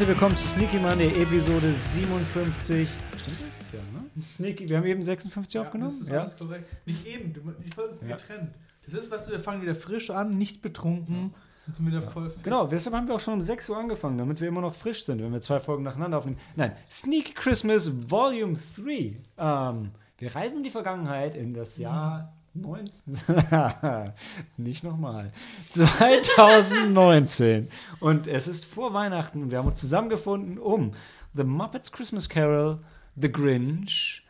Herzlich willkommen zu Sneaky Monday, Episode 57. Stimmt das? Ja, ne? Sneaky, wir haben eben 56 aufgenommen. Das ist Ja. korrekt. Nicht eben, du, die Folgen sind Ja. getrennt. Das ist, weißt du, wir fangen wieder frisch an, nicht betrunken und sind wieder voll fit. Genau, deshalb haben wir auch schon um 6 Uhr angefangen, damit wir immer noch frisch sind, wenn wir zwei Folgen nacheinander aufnehmen. Nein, Sneaky Christmas Volume 3. Ähm, wir reisen in die Vergangenheit in das Jahr 19. Nicht nochmal. 2019. Und es ist vor Weihnachten und wir haben uns zusammengefunden, um The Muppets Christmas Carol, The Grinch,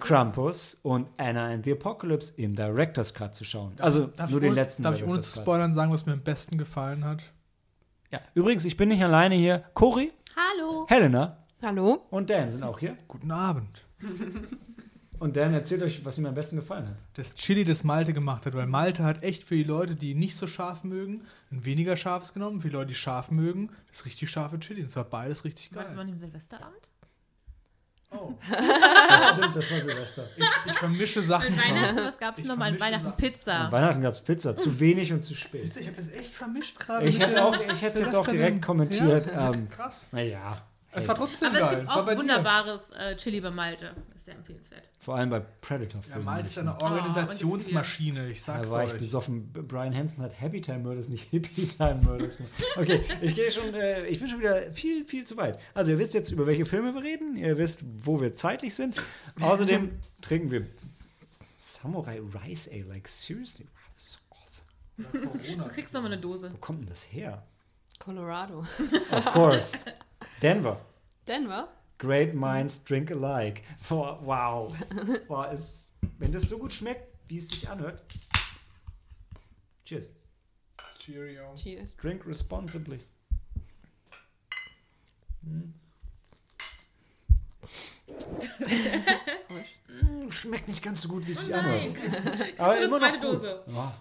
Krampus und Anna and the Apocalypse im Director's Cut zu schauen. Also Darf nur ich den ohne- letzten Darf ich ohne zu spoilern sagen, was mir am besten gefallen hat? Ja, übrigens, ich bin nicht alleine hier. Cory, Hallo. Helena Hallo. und Dan sind auch hier. Guten Abend. Und Dan erzählt euch, was ihm am besten gefallen hat. Das Chili, das Malte gemacht hat, weil Malte hat echt für die Leute, die nicht so scharf mögen, ein weniger scharfes genommen. Für die Leute, die scharf mögen, das richtig scharfe Chili. Das war beides richtig Meinst du geil. mal im Silvesterabend? Oh, Das stimmt, das war Silvester. ich, ich vermische Sachen. An Weihnachten, was gab es nochmal? An Weihnachten Sachen. An Pizza. Weihnachten gab es Pizza. Zu wenig und zu Siehst spät. du, ich habe das echt vermischt gerade. Ich hätte dem auch, ich hätte jetzt auch direkt dem- kommentiert. Ja? Ähm, Krass. naja. Es war trotzdem Aber es geil. gibt Es war auch bei dir. wunderbares äh, Chili bei Malte. Das ist sehr empfehlenswert. Vor allem bei Ja, Predator-Filmen. Malte ist eine Oh, Organisationsmaschine, ich da sag's war ich euch. besoffen. Brian Hansen hat Happy Time Murders, nicht Hippie Time Murders. Okay, ich gehe schon, äh, ich bin schon wieder viel, viel zu weit. Also ihr wisst jetzt, über welche Filme wir reden. Ihr wisst, wo wir zeitlich sind. Außerdem trinken wir Samurai Rice Ale. Like, seriously? Wow, that's so awesome. Du kriegst nochmal eine Dose. Wo kommt denn das her? Colorado. Of course. Denver. Denver? Great minds drink alike. Boah, wow. Boah, es, wenn das so gut schmeckt, wie es sich anhört. Cheers. Cheerio. Cheers. Drink responsibly. Mm, Schmeckt nicht ganz so gut, wie es sich anhört. Aber eine immer noch gut. Dose. Ja,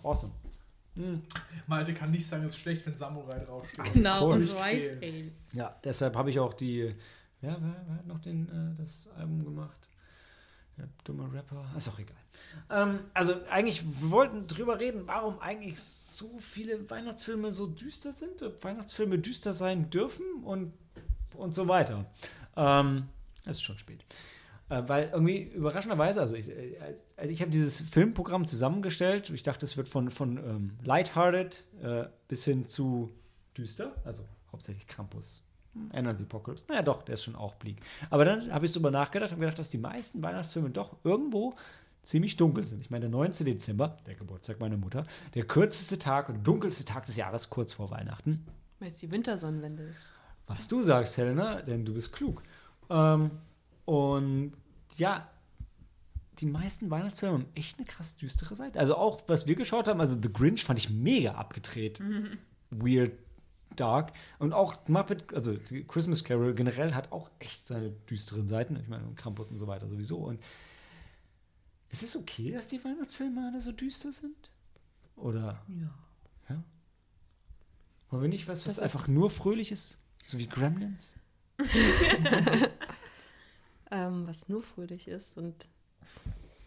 awesome. Malte kann nicht sagen, es ist schlecht, wenn Samurai draufsteht. Genau, und. Rice Ale. Ja, deshalb habe ich auch die. Ja, wer, wer hat noch den, äh, das Album gemacht? Der dumme Rapper. Ist auch egal. Ähm, also, eigentlich, wir wollten drüber reden, warum eigentlich so viele Weihnachtsfilme so düster sind, ob Weihnachtsfilme düster sein dürfen und, und so weiter. Ähm, es ist schon spät. Äh, weil irgendwie überraschenderweise, also ich, äh, ich habe dieses Filmprogramm zusammengestellt. Ich dachte, es wird von, von ähm, lighthearted äh, bis hin zu düster, also hauptsächlich Krampus. Hm, Anna the Apocalypse. Naja, doch, der ist schon auch bleak. Aber dann habe ich darüber nachgedacht und gedacht, dass die meisten Weihnachtsfilme doch irgendwo ziemlich dunkel sind. Ich meine, der 19. Dezember, der Geburtstag meiner Mutter, der kürzeste Tag und dunkelste Tag des Jahres kurz vor Weihnachten. Weil es die Wintersonnenwende ist. Was du sagst, Helena, denn du bist klug. Ähm, und ja, die meisten Weihnachtsfilme haben echt eine krass düstere Seite. Also auch, was wir geschaut haben, also The Grinch fand ich mega abgedreht. Weird, dark. Und auch Muppet, also Christmas Carol generell hat auch echt seine düsteren Seiten. Ich meine, Krampus und so weiter sowieso. Und ist es okay, dass die Weihnachtsfilme alle so düster sind? Oder? Ja. Wollen wir nicht was, was einfach nur fröhlich ist? So wie Gremlins? Ähm, was nur fröhlich ist und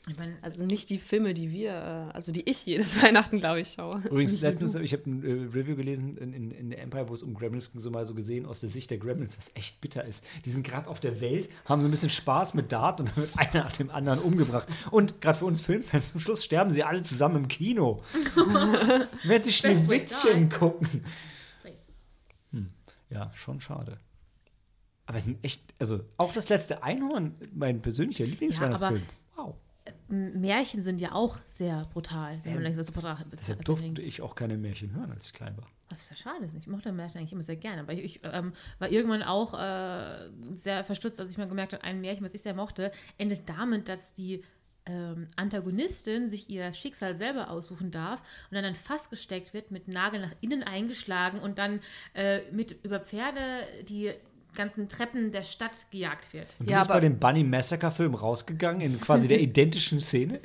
Ich meine, also nicht die Filme, die wir, äh, also die ich jedes Weihnachten, glaube ich, schaue. Übrigens, letztens, ich habe ein äh, Review gelesen in, in, in der Empire, wo es um Gremlins ging, so mal so gesehen aus der Sicht der Gremlins, was echt bitter ist. Die sind gerade auf der Welt, haben so ein bisschen Spaß mit Dart und dann wird einer nach dem anderen umgebracht. Und gerade für uns Filmfans, zum Schluss sterben sie alle zusammen im Kino. Wenn sie Schneewittchen gucken. Space. Ja, schon schade. Aber es sind echt, also auch das letzte Einhorn, mein persönlicher Lieblingsweihnachtsfilm. wow. M- Märchen sind ja auch sehr brutal, wenn man Ähm, das so brutal Deshalb durfte ich auch keine Märchen hören, als ich klein war. Was ist ja schade. Ich mochte Märchen eigentlich immer sehr gerne. Aber ich, ich ähm, war irgendwann auch äh, sehr verstutzt, als ich mal gemerkt habe, ein Märchen, was ich sehr mochte, endet damit, dass die ähm, Antagonistin sich ihr Schicksal selber aussuchen darf und dann ein Fass gesteckt wird, mit Nagel nach innen eingeschlagen und dann äh, mit über Pferde die ganzen Treppen der Stadt gejagt wird. Und du Ja, bist bei dem Bunny Massacre Film rausgegangen in quasi der identischen Szene.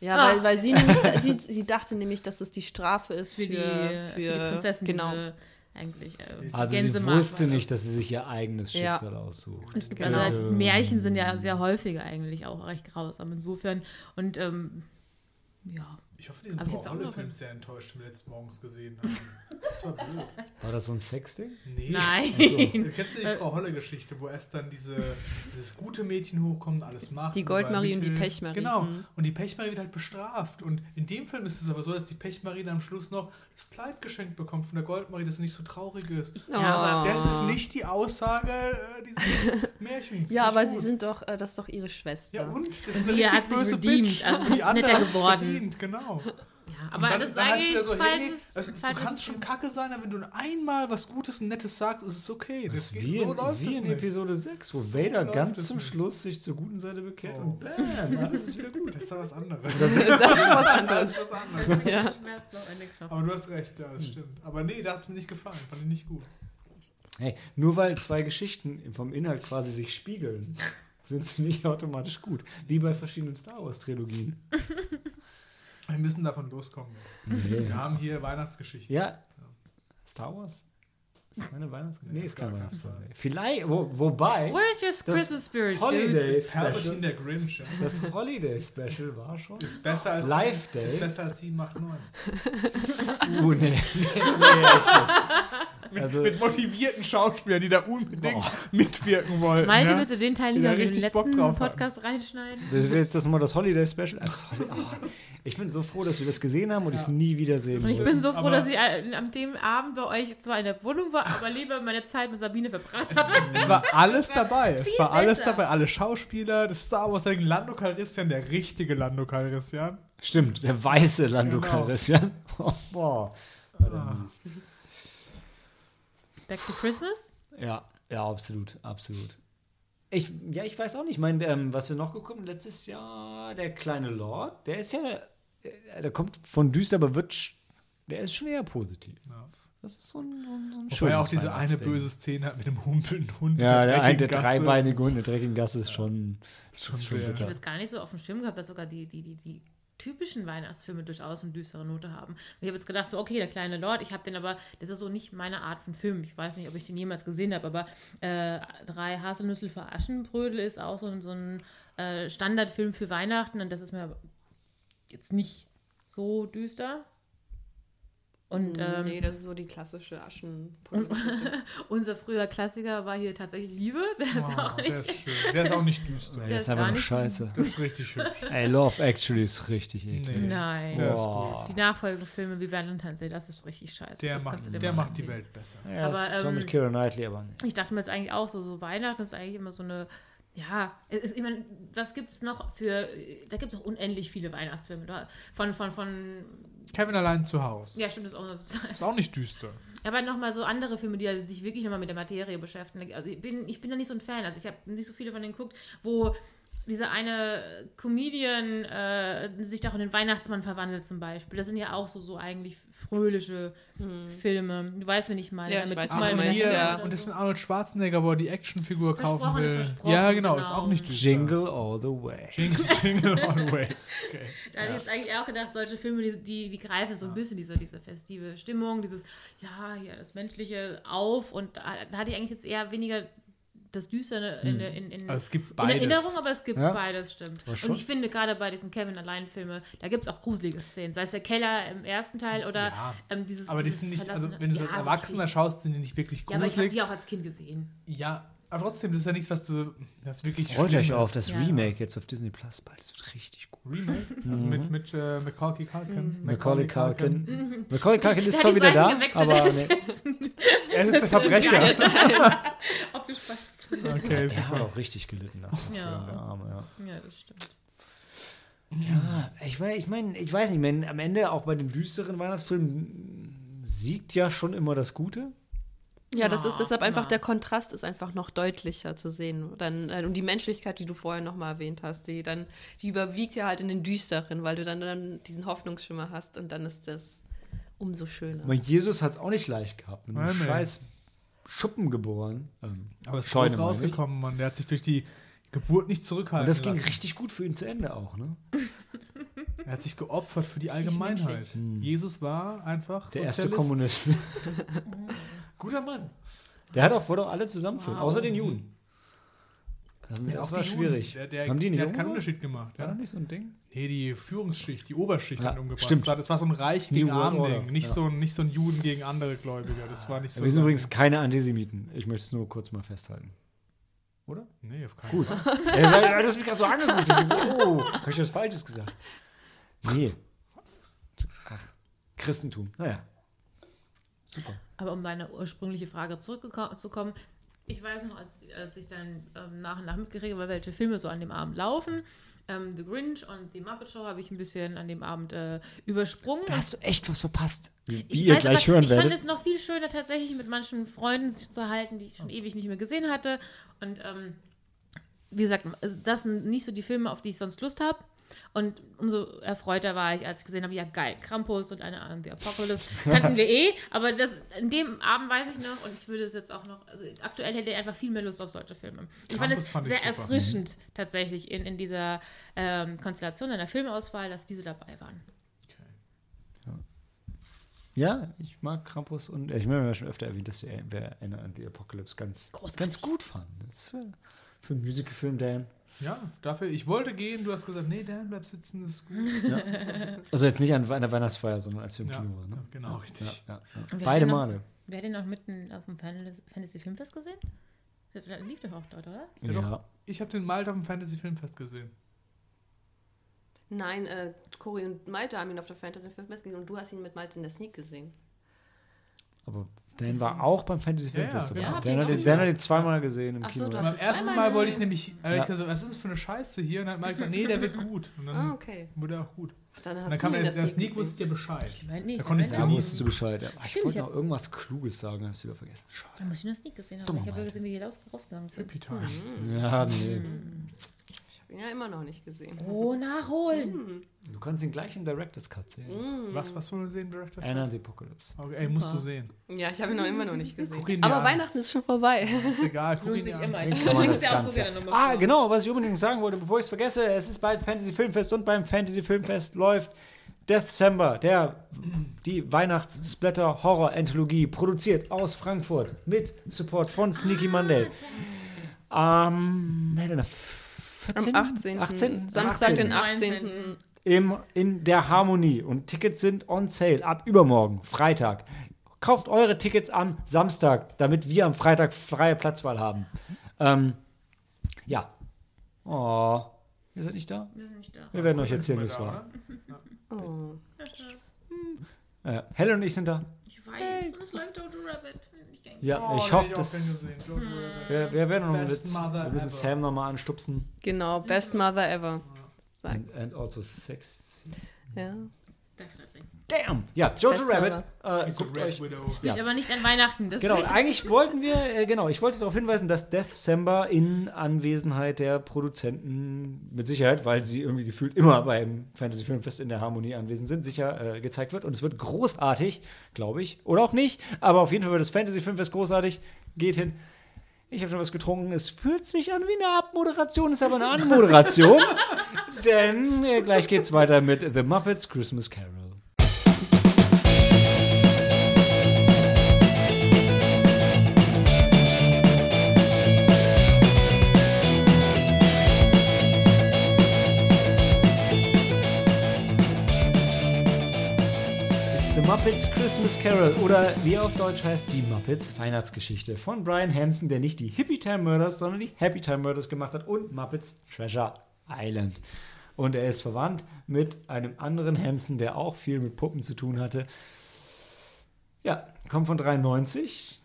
Ja, Ah. weil, weil sie, nämlich, sie, sie dachte nämlich, dass es die Strafe ist für, Für die, für die Prinzessin, Genau. diese eigentlich äh, Also sie wusste nicht, das. dass sie sich ihr eigenes Ja. Schicksal aussucht. Es gibt also Märchen sind ja sehr häufig eigentlich auch recht grausam insofern. Und ähm, ja, Ich hoffe, auch noch Holle-Film von- sehr enttäuscht, den wir letzten Morgens gesehen haben. Das war blöd. War das so ein Sexding? Nee. Nein. Du kennst ja die. Frau Holle-Geschichte, wo erst dann diese, dieses gute Mädchen hochkommt, alles macht. Die Goldmarie und die. Pechmarie. Genau. Mhm. Und die Pechmarie wird halt bestraft. Und in dem Film ist es aber so, dass die Pechmarie dann am Schluss noch das Kleid geschenkt bekommt von der Goldmarie, dass sie nicht so traurig ist. Ja, aber- Das ist nicht die Aussage äh, dieses Märchens. Ja, aber gut. sie sind doch, äh, das ist doch ihre Schwester. Ja, und? Das Sie ist eine hat richtig sich böse redeemt, Bitch. also sie die ist andere netter hat es geworden. verdient, genau. Aber dann- das ist eigentlich wieder so, hey, nee, falsches, es, du falsches kannst schon kacke sein, aber wenn du einmal was Gutes und Nettes sagst, ist es okay. Das Das wie, so in, läuft wie in nicht. Episode 6, wo So Vader ganz zum nicht. Schluss sich zur guten Seite bekehrt Oh. und bam, alles ist wieder gut. Das ist doch was anderes. Das ist was anderes. Das ist was anderes. Ja. Aber du hast recht, ja, das stimmt. Aber nee, da hat es mir nicht gefallen. Fand ich nicht gut. Hey, nur weil zwei Geschichten vom Inhalt quasi sich spiegeln, sind sie nicht automatisch gut. Wie bei verschiedenen Star Wars-Trilogien. Wir müssen davon loskommen. jetzt. Nee. Wir haben hier Weihnachtsgeschichten. Ja. Star Wars? Ist das keine Weihnachtsgeschichte? Nee, Nee, ist kein gar kein Weihnachtsfilm. Fall. Vielleicht, wo, wobei, Where is your Das Christmas spirit, Holiday Palpatine Special, der Grinch. Ja. das Holiday Special war schon. Ist besser als Live Day. Ist besser als 7, 8, 9. Uh, nee, nee, nee, echt nicht. Mit, Also- mit motivierten Schauspielern, die da unbedingt Boah. mitwirken wollen. Malte, ja? willst du den Teil da in den richtig Bock letzten hatten. Podcast reinschneiden? Das ist jetzt das mal das Holiday Special. Das oh, ich bin so froh, dass wir das gesehen haben und ich es Ja. nie wiedersehen Und ich muss. bin so froh, aber- dass ich an dem Abend bei euch zwar in der Wohnung war, aber lieber meine Zeit mit Sabine verbracht hatte. Es war alles dabei. Es war alles besser. dabei. Alle Schauspieler, das Star Wars, Lando Calrissian, der richtige Lando Calrissian. Stimmt, der weiße Lando Genau. Calrissian. Oh, boah. Der Ah. Back to Christmas? Ja, ja, absolut, absolut. Ich, ja, ich weiß auch nicht. Ich meine, ähm, was wir noch gekommen letztes Jahr, der kleine Lord, der ist ja, äh, der kommt von düster, aber wird, der ist schon eher positiv. Ja. Das ist so ein, so ein, schönes auch diese eine böse Szene hat mit dem humpelnden Hund. Ja, der, der Gasse. dreibeinige Hund, der dreckigen Gasse ist schon, schon ist schon sehr- Ich bitter. habe jetzt gar nicht so auf dem Schirm gehabt, dass sogar die, die, die, die typischen Weihnachtsfilme durchaus eine düstere Note haben. Ich habe jetzt gedacht, so, okay, der kleine Lord, ich habe den aber, das ist so nicht meine Art von Film. Ich weiß nicht, ob ich den jemals gesehen habe, aber äh, Drei Haselnüsse für Aschenbrödel ist auch so, ein- so ein äh, Standardfilm für Weihnachten und das ist mir jetzt nicht so düster. Und ähm, nee, das ist so die klassische Aschen. unser früher Klassiker war hier tatsächlich Liebe. Der ist auch Oh, nicht. der ist schön. Der ist auch nicht düster. Der das ist ist einfach nur nicht- scheiße. Das ist richtig hübsch. Ey, Love Actually ist richtig eklig. Nee. Nein. Der ist Boah. Die nachfolgenden Filme wie Valentine's Day, das ist richtig scheiße. Der das macht, der macht die. Welt besser. Ja, das Aber, ist schon ähm, mit Keira Knightley, aber nicht. Ich dachte mir jetzt eigentlich auch so, so Weihnachten ist eigentlich immer so eine, ja, es ist, ich meine, was gibt es noch für, da gibt es auch unendlich viele Weihnachtsfilme. Von, von, von, Kevin allein zu Hause. ja stimmt, das ist auch Ist auch nicht düster. Aber nochmal so andere Filme, die sich wirklich nochmal mit der Materie beschäftigen. Also ich bin, ich bin da nicht so ein Fan. Also ich habe nicht so viele von denen geguckt, wo dieser eine Comedian äh, sich doch in den Weihnachtsmann verwandelt zum Beispiel. Das sind ja auch so, so eigentlich fröhliche Filme. Du weißt, wen ich meine. Ja, ich Mit weiß, mit meinst, ja. Und das mit Arnold Schwarzenegger, wo er die Actionfigur kaufen ist will. ja, genau, ist genau. auch nicht düster. Jingle all the way. Jingle, Jingle all the way. Okay. Da hatte ich jetzt eigentlich auch gedacht, solche Filme, die, die, die greifen so ein bisschen diese, diese festive Stimmung, dieses, ja, hier das Menschliche auf und da, da hatte ich eigentlich jetzt eher weniger das Düstere in, der- in, in, Also es gibt in. Erinnerung, aber es gibt Ja. beides, stimmt. Schon. Und ich finde gerade bei diesen Kevin Allein-Filmen, da gibt es auch gruselige Szenen, sei es der Keller im ersten Teil oder Ja. ähm, dieses Aber die sind nicht, also wenn du es Ja, als so Erwachsener richtig. schaust, sind die nicht wirklich Ja, aber ich habe gruselig. die auch als Kind gesehen. Ja, aber trotzdem, das ist ja nichts, was du, das wirklich Freut euch auf das Ja. Remake jetzt auf Disney Plus bald. Das wird richtig gut. Remake? Also mit, mit äh, Macaulay Culkin. Mhm. Macaulay Culkin. Macaulay Culkin ist zwar die wieder da, aber nee. Er ist der Verbrecher. aufgespasst. Okay, der hat super. auch richtig gelitten nach dem Ja. Arme, ja. Ja, das stimmt. Ja, ich meine, ich, mein, ich weiß nicht, ich mein, am Ende auch bei den düsteren Weihnachtsfilmen siegt ja schon immer das Gute. Ja, das ist Ja, deshalb einfach, ja. der Kontrast ist einfach noch deutlicher zu sehen. Dann, äh, und die Menschlichkeit, die du vorher nochmal erwähnt hast, die dann, die überwiegt ja halt in den Düsteren, weil du dann, dann diesen Hoffnungsschimmer hast und dann ist das umso schöner. Aber Jesus hat es auch nicht leicht gehabt. Mit nee. scheiß Schuppen geboren. Ähm, Aber es ist Scheune, rausgekommen, Mann. Der hat sich durch die Geburt nicht zurückhalten Und das ging lassen. richtig gut für ihn zu Ende auch, ne? Er hat sich geopfert für die Allgemeinheit. Hm. Jesus war einfach Der erste Sozialist. Kommunist. Guter Mann. Der hat auch, wollte auch alle zusammenführen, Wow. außer den Juden. Das Auch war Juden. schwierig. Der, der, Haben die nicht der hat keinen? Unterschied gemacht. War Ja. das nicht so ein Ding? Nee, die Führungsschicht, die Oberschicht Ja, hat umgebracht. stimmt. Das war, das so ein Reich gegen Arm Ding. Nicht, ja. so, ein- nicht so ein Juden gegen andere Gläubige. Das war nicht so. Wir sind sein übrigens Ding. keine Antisemiten. Ich möchte es nur kurz mal festhalten. Oder? Nee, auf keinen Gut. Fall. äh, weil, du hast mich gerade so angeguckt. Ich so, oh, habe ich was Falsches gesagt? Nee. Ach, Christentum. Naja. Super. Aber um deine ursprüngliche Frage zurückzukommen, ich weiß noch, als, als ich dann ähm, nach und nach mitgekriegt habe, welche Filme so an dem Abend laufen. Ähm, The Grinch und die Muppet Show habe ich ein bisschen an dem Abend äh, übersprungen. Da hast du echt was verpasst. Wie Ich ihr weiß, gleich aber hören Ich fand werdet. es noch viel schöner, tatsächlich mit manchen Freunden sich zu halten, die ich schon ewig nicht mehr gesehen hatte. Und ähm, wie gesagt, das sind nicht so die Filme, auf die ich sonst Lust habe. Und umso erfreuter war ich, als ich gesehen habe, ja geil, Krampus und eine Ahnung, The Apocalypse kannten wir eh, aber das, in dem Abend weiß ich noch und ich würde es jetzt auch noch, also aktuell hätte ich einfach viel mehr Lust auf solche Filme. Ich fand Krampus es fand sehr super. erfrischend tatsächlich in, in dieser ähm, Konstellation einer Filmauswahl, dass diese dabei waren. Ja, ich mag Krampus und ich meine, wir haben schon öfter erwähnt, dass wir Anna and the Apocalypse ganz, Großartig. ganz gut fanden. Das für, für einen Musicalfilm, Dan. Ja, dafür, ich wollte gehen, du hast gesagt, nee, Dan, bleib sitzen, das ist gut. Also jetzt nicht an der Weihnachtsfeier, sondern als wir im Ja, Kino waren. Ne? ja, genau, richtig. Ja, ja, ja. Beide noch- Male. Wer hat den noch mitten auf dem Fantasy Filmfest gesehen? Das lief doch auch dort, oder? Ja, Ja. doch. Ich habe den Malte auf dem Fantasy Filmfest gesehen. Nein, äh, Cory und Malte haben ihn auf der Fantasy Filmfest gesehen und du hast ihn mit Malte in der Sneak gesehen. Aber Dan war auch beim Fantasy Ja, ja, Film Festival. genau. Ja, Dan, hab hat auch Dan hat ihn zweimal gesehen im Ach so, Kino. du hast beim ersten Mal wollte ich nämlich, äh, ich gesagt, was ist das für eine Scheiße hier? Und dann hat Mike gesagt, nee, der wird gut. Und dann Ah, okay. wurde er auch gut. Dann hast dann du kam in der, Sneak Sneak, wusste ja Bescheid. Ich meine nicht. Da konnte ich aber ja Da nie- wusstest du Bescheid. Ja, Ich wollte noch irgendwas Kluges sagen, hab's wieder vergessen. Da Schade. muss ich das nicht gesehen haben. Ich habe ja gesehen, wie die raus, rausgegangen sind. Happy Time. Ja, nee. Ihn ja immer noch nicht gesehen. Oh, nachholen. Du kannst ihn gleich im Director's Cut sehen. Was, was wollen wir sehen, Director's Anna Cut? the Apocalypse. Okay, ey, musst du sehen. Ja, ich habe ihn noch immer noch nicht gesehen. Aber an. Weihnachten ist schon vorbei. Ist egal, guck ihn sich an. immer. Ich Kann man bringe das ja auch so gerne nochmal Ah, genau, was ich unbedingt sagen wollte, bevor ich es vergesse, es ist bald Fantasy Filmfest und beim Fantasy Filmfest läuft Deathcember, der die Weihnachts-Splatter-Horror-Anthologie produziert aus Frankfurt mit Support von Sneaky Monday. Am ähm, 14. Am 18. 18. Samstag, 18. den 18. 18. Im, in der Harmonie. Und Tickets sind on sale ab übermorgen, Freitag. Kauft eure Tickets am Samstag, damit wir am Freitag freie Platzwahl haben. Ähm, ja. Oh, ihr seid nicht da? Wir sind nicht da. Wir werden euch erzählen, wie es war. Oh. Äh, Helen und ich sind da. Ich weiß, und es läuft Jojo Rabbit. Ja, Oh, ich hoffe, dass. Wir, wir werden noch Witz. Wir müssen ever. Sam nochmal anstupsen. Genau, Best Mother Ever. And, and also Sex. Ja. Definitely. Damn! Ja, Jojo Rabbit. Äh, guckt Red euch Widow. Spielt Ja. aber nicht an Weihnachten. Deswegen. Genau, eigentlich wollten wir, äh, genau, ich wollte darauf hinweisen, dass Deathcember in Anwesenheit der Produzenten mit Sicherheit, weil sie irgendwie gefühlt immer beim Fantasy Filmfest in der Harmonie anwesend sind, sicher äh, gezeigt wird. Und es wird großartig, glaube ich. Oder auch nicht. Aber auf jeden Fall wird das Fantasy Filmfest großartig. Geht hin. Ich habe schon was getrunken. Es fühlt sich an wie eine Abmoderation, ist aber eine Anmoderation. denn äh, gleich geht's weiter mit The Muppets Christmas Carol. Muppets Christmas Carol oder wie er auf Deutsch heißt, die Muppets Weihnachtsgeschichte von Brian Hansen, der nicht die Hippie Time Murders, sondern die Happy Time Murders gemacht hat und Muppets Treasure Island. Und er ist verwandt mit einem anderen Hansen, der auch viel mit Puppen zu tun hatte. Ja, kommt von 93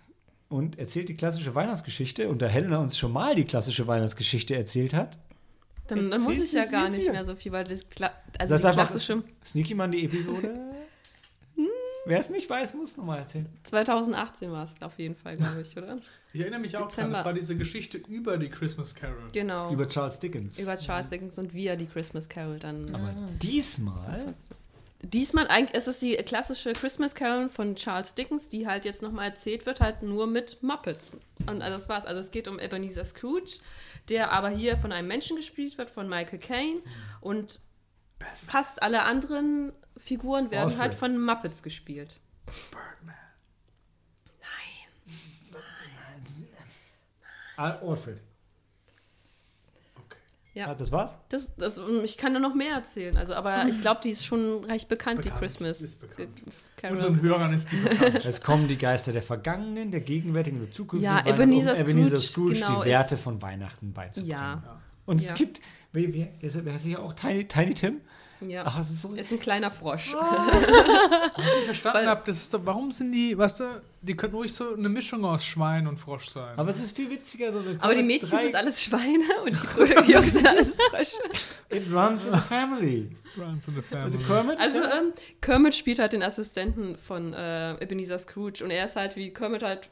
und erzählt die klassische Weihnachtsgeschichte. Und da Helena uns schon mal die klassische Weihnachtsgeschichte erzählt hat, Dann, dann muss ich ja gar nicht mehr so viel, weil das also das ist einfach klassische Sneaky Man die Episode. Wer es nicht weiß, muss nochmal erzählen. 2018 war es auf jeden Fall, glaube ich, oder? Ich erinnere mich auch dran, Dezember. das war diese Geschichte über die Christmas Carol. Genau. Über Charles Dickens. Über Charles Dickens und wie er die Christmas Carol dann. Aber diesmal Diesmal eigentlich ist es die klassische Christmas Carol von Charles Dickens, die halt jetzt nochmal erzählt wird, halt nur mit Muppets. Und also das war's. Also es geht um Ebenezer Scrooge, der aber hier von einem Menschen gespielt wird, von Michael Caine. Und fast alle anderen Figuren werden Alfred. halt von Muppets gespielt. Birdman. Al- Alfred. Ja. Ah, das war's? Das, das, ich kann da noch mehr erzählen. Also, aber ich glaube, die ist schon recht bekannt, die bekannt, Christmas ist bekannt. Unseren Hörern ist die bekannt. Es kommen die Geister der Vergangenen, der Gegenwärtigen, der Zukünftigen. Ja, Ebenezer um Ebenezer Scrooge, Scrooge genau, die Werte von Weihnachten beizubringen. Ja, Und Ja. es gibt, wer heißt hier auch Tiny, Tiny Tim? Ja. Ach, es ist so. ist ein kleiner Frosch. Was ich nicht verstanden habe, das ist doch, warum sind die, weißt du, die könnten ruhig so eine Mischung aus Schwein und Frosch sein. Aber es ist viel witziger. So Aber die Mädchen drei- sind alles Schweine und die Jungs sind alles Frösche. It runs in the family. Runs in the Also family. Kermit Also ist ja, ähm, Kermit spielt halt den Assistenten von äh, Ebenezer Scrooge und er ist halt wie Kermit halt,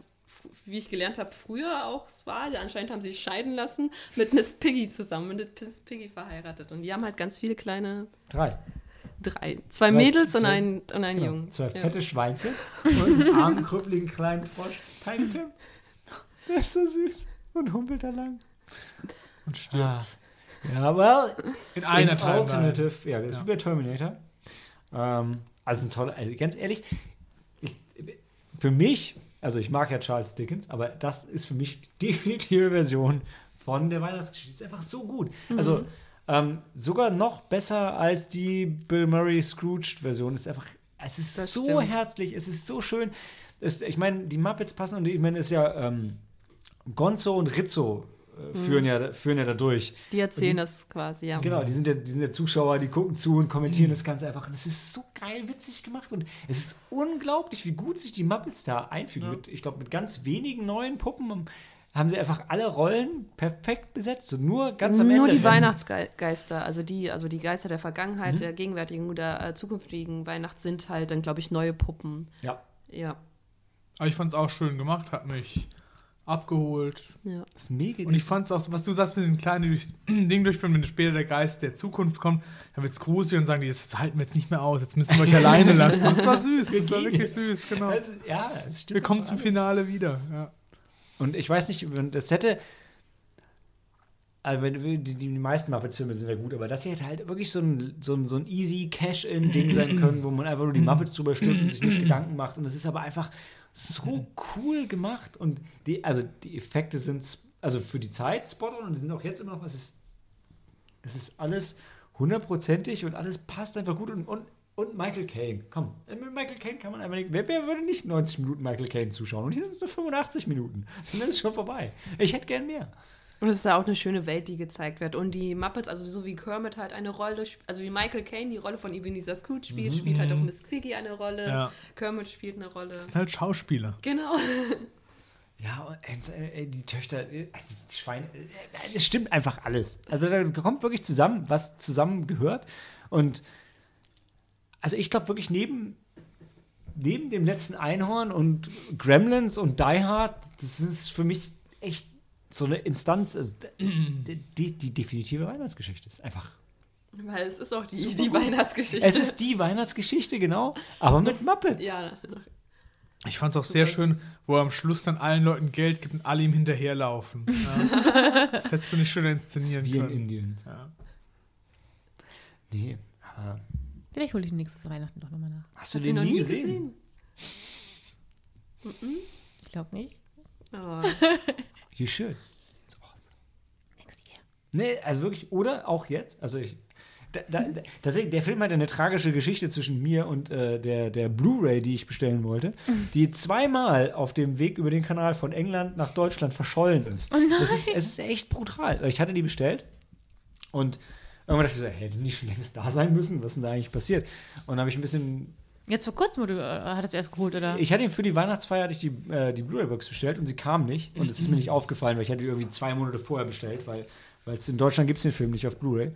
wie ich gelernt habe, früher auch es war. Anscheinend haben sie sich scheiden lassen mit Miss Piggy zusammen und mit Miss Piggy verheiratet. Und die haben halt ganz viele kleine drei. drei, zwei, Zwei- Mädels und zwei- ein, und ein Genau, Jungen. zwei Ja. fette Schweinchen und einen armen, krüppeligen kleinen Frosch. Tiny Tim. Der ist so süß und humpelt da lang. Und stirbt. Ah. Ja, well, In einer in Timeline. Alternative, ja, das ist Ja. wie bei Terminator. Ähm, also ein toller, also ganz ehrlich, ich, für mich, also ich mag ja Charles Dickens, aber das ist für mich die definitive Version von der Weihnachtsgeschichte. Ist einfach so gut. Also ähm, sogar noch besser als die Bill Murray Scrooge-Version. Ist einfach, es ist Das so stimmt. herzlich, es ist so schön. Es, ich meine, die Muppets passen und ich meine, es ist ja ähm, Gonzo und Rizzo äh, führen, ja, führen ja da durch. Die erzählen das quasi, ja. Genau, die sind, ja, die sind ja Zuschauer, die gucken zu und kommentieren das Ganze einfach. Und es ist so geil witzig gemacht und es ist unglaublich, wie gut sich die Muppets da einfügen. Mit, ich glaube, mit ganz wenigen neuen Puppen haben sie einfach alle Rollen perfekt besetzt. Und nur ganz am Ende. Nur die Weihnachtsgeister, also die, also die Geister der Vergangenheit, Mhm. der gegenwärtigen oder äh, zukünftigen Weihnacht sind halt dann, glaube ich, neue Puppen. Ja, Ja, Aber ich fand es auch schön gemacht, hat mich abgeholt. ja. das ist mega. Und ich fand es auch, so, was du sagst, mit diesem kleinen durchs Ding durchführen, wenn später der Geist der Zukunft kommt, dann wird es gruselig und sagen die, das halten wir jetzt nicht mehr aus, jetzt müssen wir euch alleine lassen. Das war süß, das war Wir wirklich süß, genau. Also, ja, es stimmt. Wir kommen zum. Finale wieder. Ja. Und ich weiß nicht, wenn- das hätte. Also wenn- die, die, die meisten Muppets-Filme sind ja gut, aber das hier hätte halt wirklich so ein, so ein, so ein easy Cash-In-Ding sein können, wo man einfach nur die Muppets drüber stimmt und sich nicht Gedanken macht. Und es ist aber einfach so cool gemacht. Und die, also die Effekte sind also für die Zeit spot on und die sind auch jetzt immer noch. Es ist, es ist alles hundertprozentig und alles passt einfach gut. Und, und, und Michael Caine, komm, äh, mit Michael Caine kann man einfach nicht. Wer, wer würde nicht 90 Minuten Michael Caine zuschauen? Und hier sind es nur 85 Minuten. Dann ist es schon vorbei. Ich hätte gern mehr. Und es ist ja auch eine schöne Welt, die gezeigt wird. Und die Muppets, also so wie Kermit halt eine Rolle, also wie Michael Caine die Rolle von Ebenezer Scrooge spielt, spielt halt auch Miss Piggy eine Rolle. Ja. Kermit spielt eine Rolle. Das sind halt Schauspieler. Genau. Ja, und äh, äh, die Töchter, äh, die Schweine, äh, es stimmt einfach alles. Also da kommt wirklich zusammen, was zusammen gehört. Und also ich glaube wirklich neben, neben dem letzten Einhorn und Gremlins und Die Hard, das ist für mich echt so eine Instanz, also, die, die, die definitive Weihnachtsgeschichte ist einfach. Weil es ist auch die, die. Weihnachtsgeschichte. Es ist die Weihnachtsgeschichte, genau, aber mit Muppets. ja, Ich fand es auch sehr schön, wo er am Schluss dann allen Leuten Geld gibt und alle ihm hinterherlaufen. Ja. Das hättest du nicht schöner Das ist inszenieren wie in können. Indien. Ja. Nee, aber Vielleicht hole ich nächstes Weihnachten doch nochmal nach. hast du Hast du den noch nie nie gesehen? gesehen? Ich glaube nicht. Oh. You should. It's awesome. Next year. Nee, also wirklich, oder auch jetzt, also ich. Da, da, da, der Film hat eine tragische Geschichte zwischen mir und äh, der, der Blu-ray, die ich bestellen wollte, die zweimal auf dem Weg über den Kanal von England nach Deutschland verschollen ist. Oh nein. Das ist, es ist echt brutal. Ich hatte die bestellt und irgendwann dachte ich so, hätte nicht schon längst da sein müssen, was ist denn da eigentlich passiert? Und dann habe ich ein bisschen Jetzt vor kurzem wurde, äh, hat es erst geholt, oder? Ich hatte ihn für die Weihnachtsfeier hatte ich die, äh, die Blu-ray-Box bestellt und sie kam nicht. Und es ist mir nicht aufgefallen, weil ich hatte die irgendwie zwei Monate vorher bestellt, weil weil es in Deutschland gibt es den Film nicht auf Blu-ray.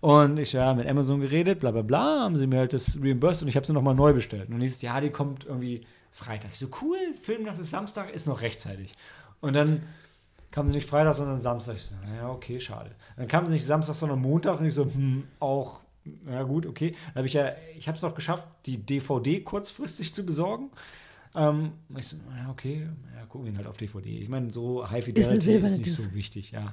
Und ich ja mit Amazon geredet, bla bla bla, haben sie mir halt das reimbursed und ich habe sie nochmal neu bestellt. Und nächstes Jahr, die kommt irgendwie Freitag. Ich so, cool, Film nach bis Samstag ist noch rechtzeitig. Und dann kam sie nicht Freitag, sondern Samstag. Ich so, naja, okay, schade. Dann kam sie nicht Samstag, sondern Montag und ich so, hm, auch, ja gut, okay. Dann habe ich ja, ich habe es auch geschafft, die DVD kurzfristig zu besorgen. Ähm, ich so, ja, okay, ja, gucken wir ihn halt auf DVD. Ich meine, so High Ist Fidelity ist, silberne nicht so wichtig, ja.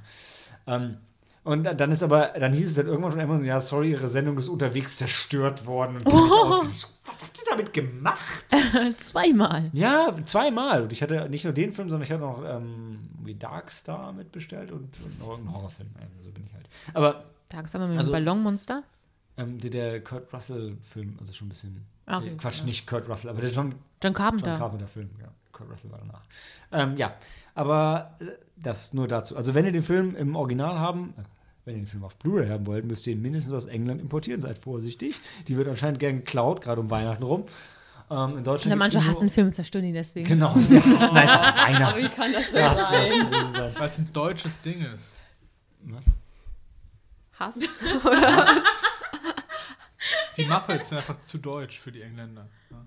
Ähm, Und dann ist aber, dann hieß es dann irgendwann von Amazon, ja, sorry, ihre Sendung ist unterwegs zerstört worden. Und oh. ich so, was habt ihr damit gemacht? Zweimal. Ja, zweimal. Und ich hatte nicht nur den Film, sondern ich hatte noch ähm, wie Darkstar mitbestellt und, und noch einen Horrorfilm. Also so bin ich halt. Aber Darkstar mit Also- dem Ballonmonster. Ähm, der, der Kurt Russell-Film, also schon ein bisschen. Ach, äh, Quatsch, ja. nicht Kurt Russell, aber der John, John John Carpenter. Carpenter-Film. Ja, Kurt Russell war danach. Ähm, ja, aber äh, das nur dazu. Also, wenn ihr den Film im Original haben, äh, wenn ihr den Film auf Blu-ray haben wollt, müsst ihr ihn mindestens aus England importieren. Seid vorsichtig. Die wird anscheinend gern geklaut, gerade um Weihnachten rum. Ähm, in Deutschland. Die manche hassen Filme, zerstören ihn deswegen. Genau, sie hassen einfach Aber Weihnachten. wie kann das denn Das sein? Weil es ein deutsches Ding ist. Was? Hass? Die Muppets sind einfach zu deutsch für die Engländer. Ja.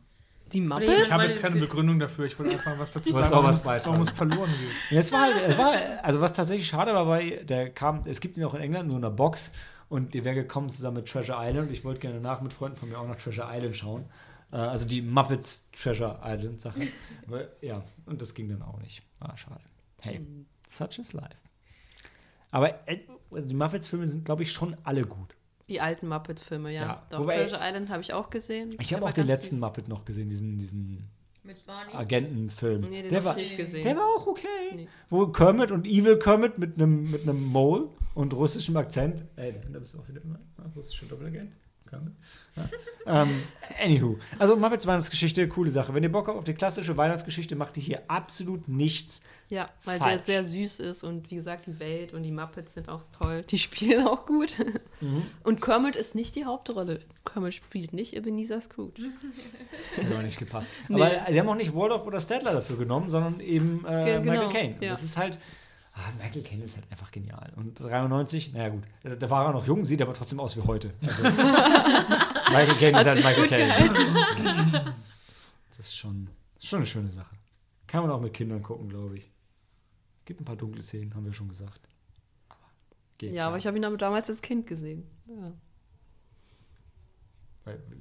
Die jemand- Ich habe jetzt keine Begründung dafür. Ich wollte einfach was dazu Du wolltest sagen, auch was warum es- beitragen. warum es verloren geht. Ja, es war halt, es war, also was tatsächlich schade war, weil der kam, es gibt ihn auch in England nur in einer Box und der wäre gekommen zusammen mit Treasure Island und ich wollte gerne nach mit Freunden von mir auch nach Treasure Island schauen. Äh, also die Muppets Treasure Island Sache. Aber, ja, und das ging dann auch nicht. War schade. Hey, such is life. Aber äh, die Muppets-Filme sind, glaube ich, schon alle gut. Die alten Muppets-Filme, ja. Ja, Doch, wobei- Treasure Island habe ich auch gesehen. Ich habe auch den letzten süß. Muppet noch gesehen, diesen, diesen. Agentenfilm. Nee, den der, habe war, ich nicht gesehen. der war auch okay. Nee. Wo Kermit und Evil Kermit mit einem mit einem Mole und russischem Akzent. Ey, da bist du auch wieder immer. Ja, russische Doppelagent. Ja. ähm, anywho. Also Muppets Weihnachtsgeschichte, coole Sache. Wenn ihr Bock habt auf die klassische Weihnachtsgeschichte, macht ihr hier absolut nichts. Ja, weil Falsch. der sehr süß ist und wie gesagt, die Welt und die Muppets sind auch toll. Die spielen auch gut. Mhm. Und Kermit ist nicht die Hauptrolle. Kermit spielt nicht Ebenezer Scrooge. Das hat aber nicht gepasst. Nee. Aber sie haben auch nicht Waldorf oder Stadler dafür genommen, sondern eben äh, Ge- genau, Michael Caine. Ja. Das ist halt. Ah, Michael Caine ist halt einfach genial. Und 93, naja gut, da, war er noch jung, sieht aber trotzdem aus wie heute. Also, Michael Caine ist Hat halt Michael Caine. Das ist schon, schon eine schöne Sache. Kann man auch mit Kindern gucken, glaube ich. Gibt ein paar dunkle Szenen, haben wir schon gesagt. Aber geht Ja, aber ich habe ihn damals als Kind gesehen. Ja.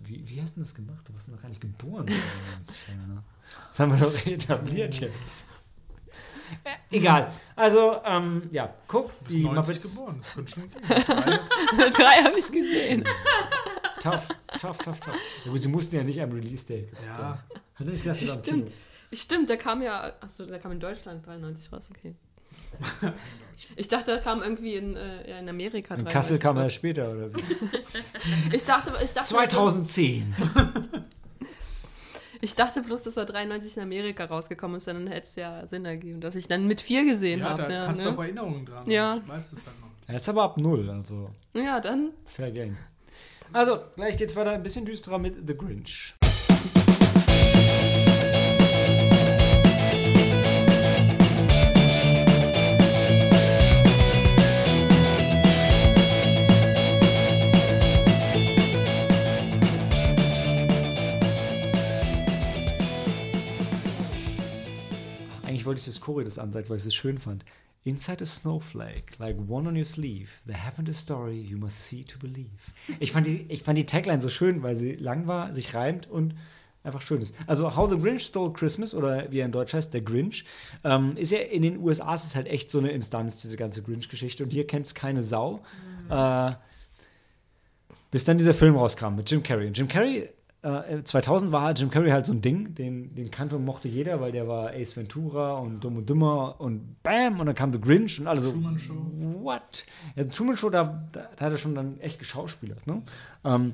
Wie, wie hast du das gemacht? Du warst noch gar nicht geboren. 93, Helena. Das haben wir doch etabliert jetzt. Äh, egal. Also, ähm, ja, guck, die 90 Muppets. geboren. Drei habe ich gesehen. Tough, tough, tough, tough. Ja, gut, sie mussten ja nicht am Release-Date. Ja. Hat er nicht gedacht, Stimmt. Stimmt, der kam ja, achso, der kam in Deutschland 93 raus, okay. Ich dachte, der kam irgendwie in, äh, ja, in Amerika In 93 Kassel kam er später, oder wie? Ich dachte, ich dachte, 2010. Ich dachte bloß, dass er 93 in Amerika rausgekommen ist, dann hätte es ja Sinn ergeben, dass ich dann mit vier gesehen Ja, habe. da Ja, hast du auch ne? Erinnerungen dran. Ja. Ich weiß es halt noch. Er ist aber ab null, also ja, dann. fair game. Also, gleich geht's weiter ein bisschen düsterer mit The Grinch. Ich das ansagt, weil ich es schön fand. Inside a snowflake, like one on your sleeve, there happened a story you must see to believe. Ich fand, die, ich fand die Tagline so schön, weil sie lang war, sich reimt und einfach schön ist. Also How the Grinch Stole Christmas oder wie er in Deutsch heißt, der Grinch, ähm, ist ja in den USA ist es halt echt so eine Instanz, diese ganze Grinch-Geschichte und hier kennt es keine Sau. Äh, bis dann dieser Film rauskam mit Jim Carrey. Und Jim Carrey, äh, 2000 war Jim Carrey halt so ein Ding, den, den kannte und mochte jeder, weil der war Ace Ventura und Dumm und Dümmer und Bam und dann kam The Grinch und alle so, Truman Show. what? Ja, Truman Show, da, da, da hat er schon dann echt geschauspielert, ne? Ähm,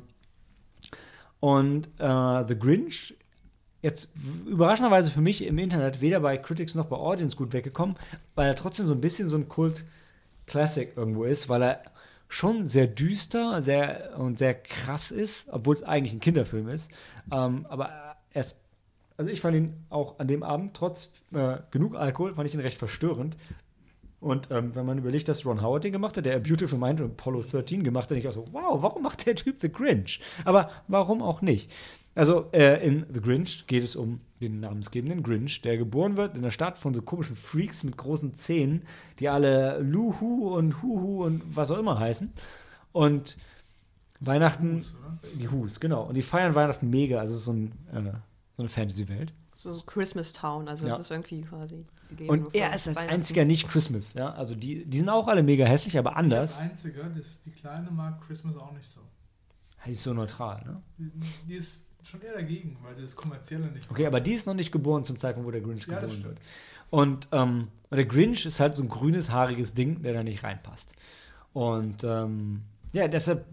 und äh, The Grinch, jetzt überraschenderweise für mich im Internet weder bei Critics noch bei Audience gut weggekommen, weil er trotzdem so ein bisschen so ein Kult-Classic irgendwo ist, weil er schon sehr düster sehr, und sehr krass ist, obwohl es eigentlich ein Kinderfilm ist. Ähm, aber er ist, also ich fand ihn auch an dem Abend, trotz äh, genug Alkohol, fand ich ihn recht verstörend. Und ähm, wenn man überlegt, dass Ron Howard den gemacht hat, der Beautiful Mind und Apollo 13 gemacht hat, denke ich auch so, wow, warum macht der Typ The Grinch? Aber warum auch nicht? Also äh, in The Grinch geht es um den namensgebenden Grinch, der geboren wird in der Stadt von so komischen Freaks mit großen Zähnen, die alle Luhu und Huhu und was auch immer heißen. Und Weihnachten, die Hus, genau. Und die feiern Weihnachten mega. Also so, ein, äh, so eine Fantasy-Welt. so Christmas Town, also Ja. das ist irgendwie quasi Und er ist als einziger nicht Christmas, ja. Also die, die sind auch alle mega hässlich, aber anders. als Einziger, das, die Kleine mag Christmas auch nicht so. Die ist so neutral, ne? Die, die ist schon eher dagegen, weil sie das Kommerzielle nicht Okay, aber die ist noch nicht geboren zum Zeitpunkt, wo der Grinch Ja, geboren wird. Und, ähm, der Grinch ist halt so ein grünes, haariges Ding, der da nicht reinpasst. Und ähm, ja, deshalb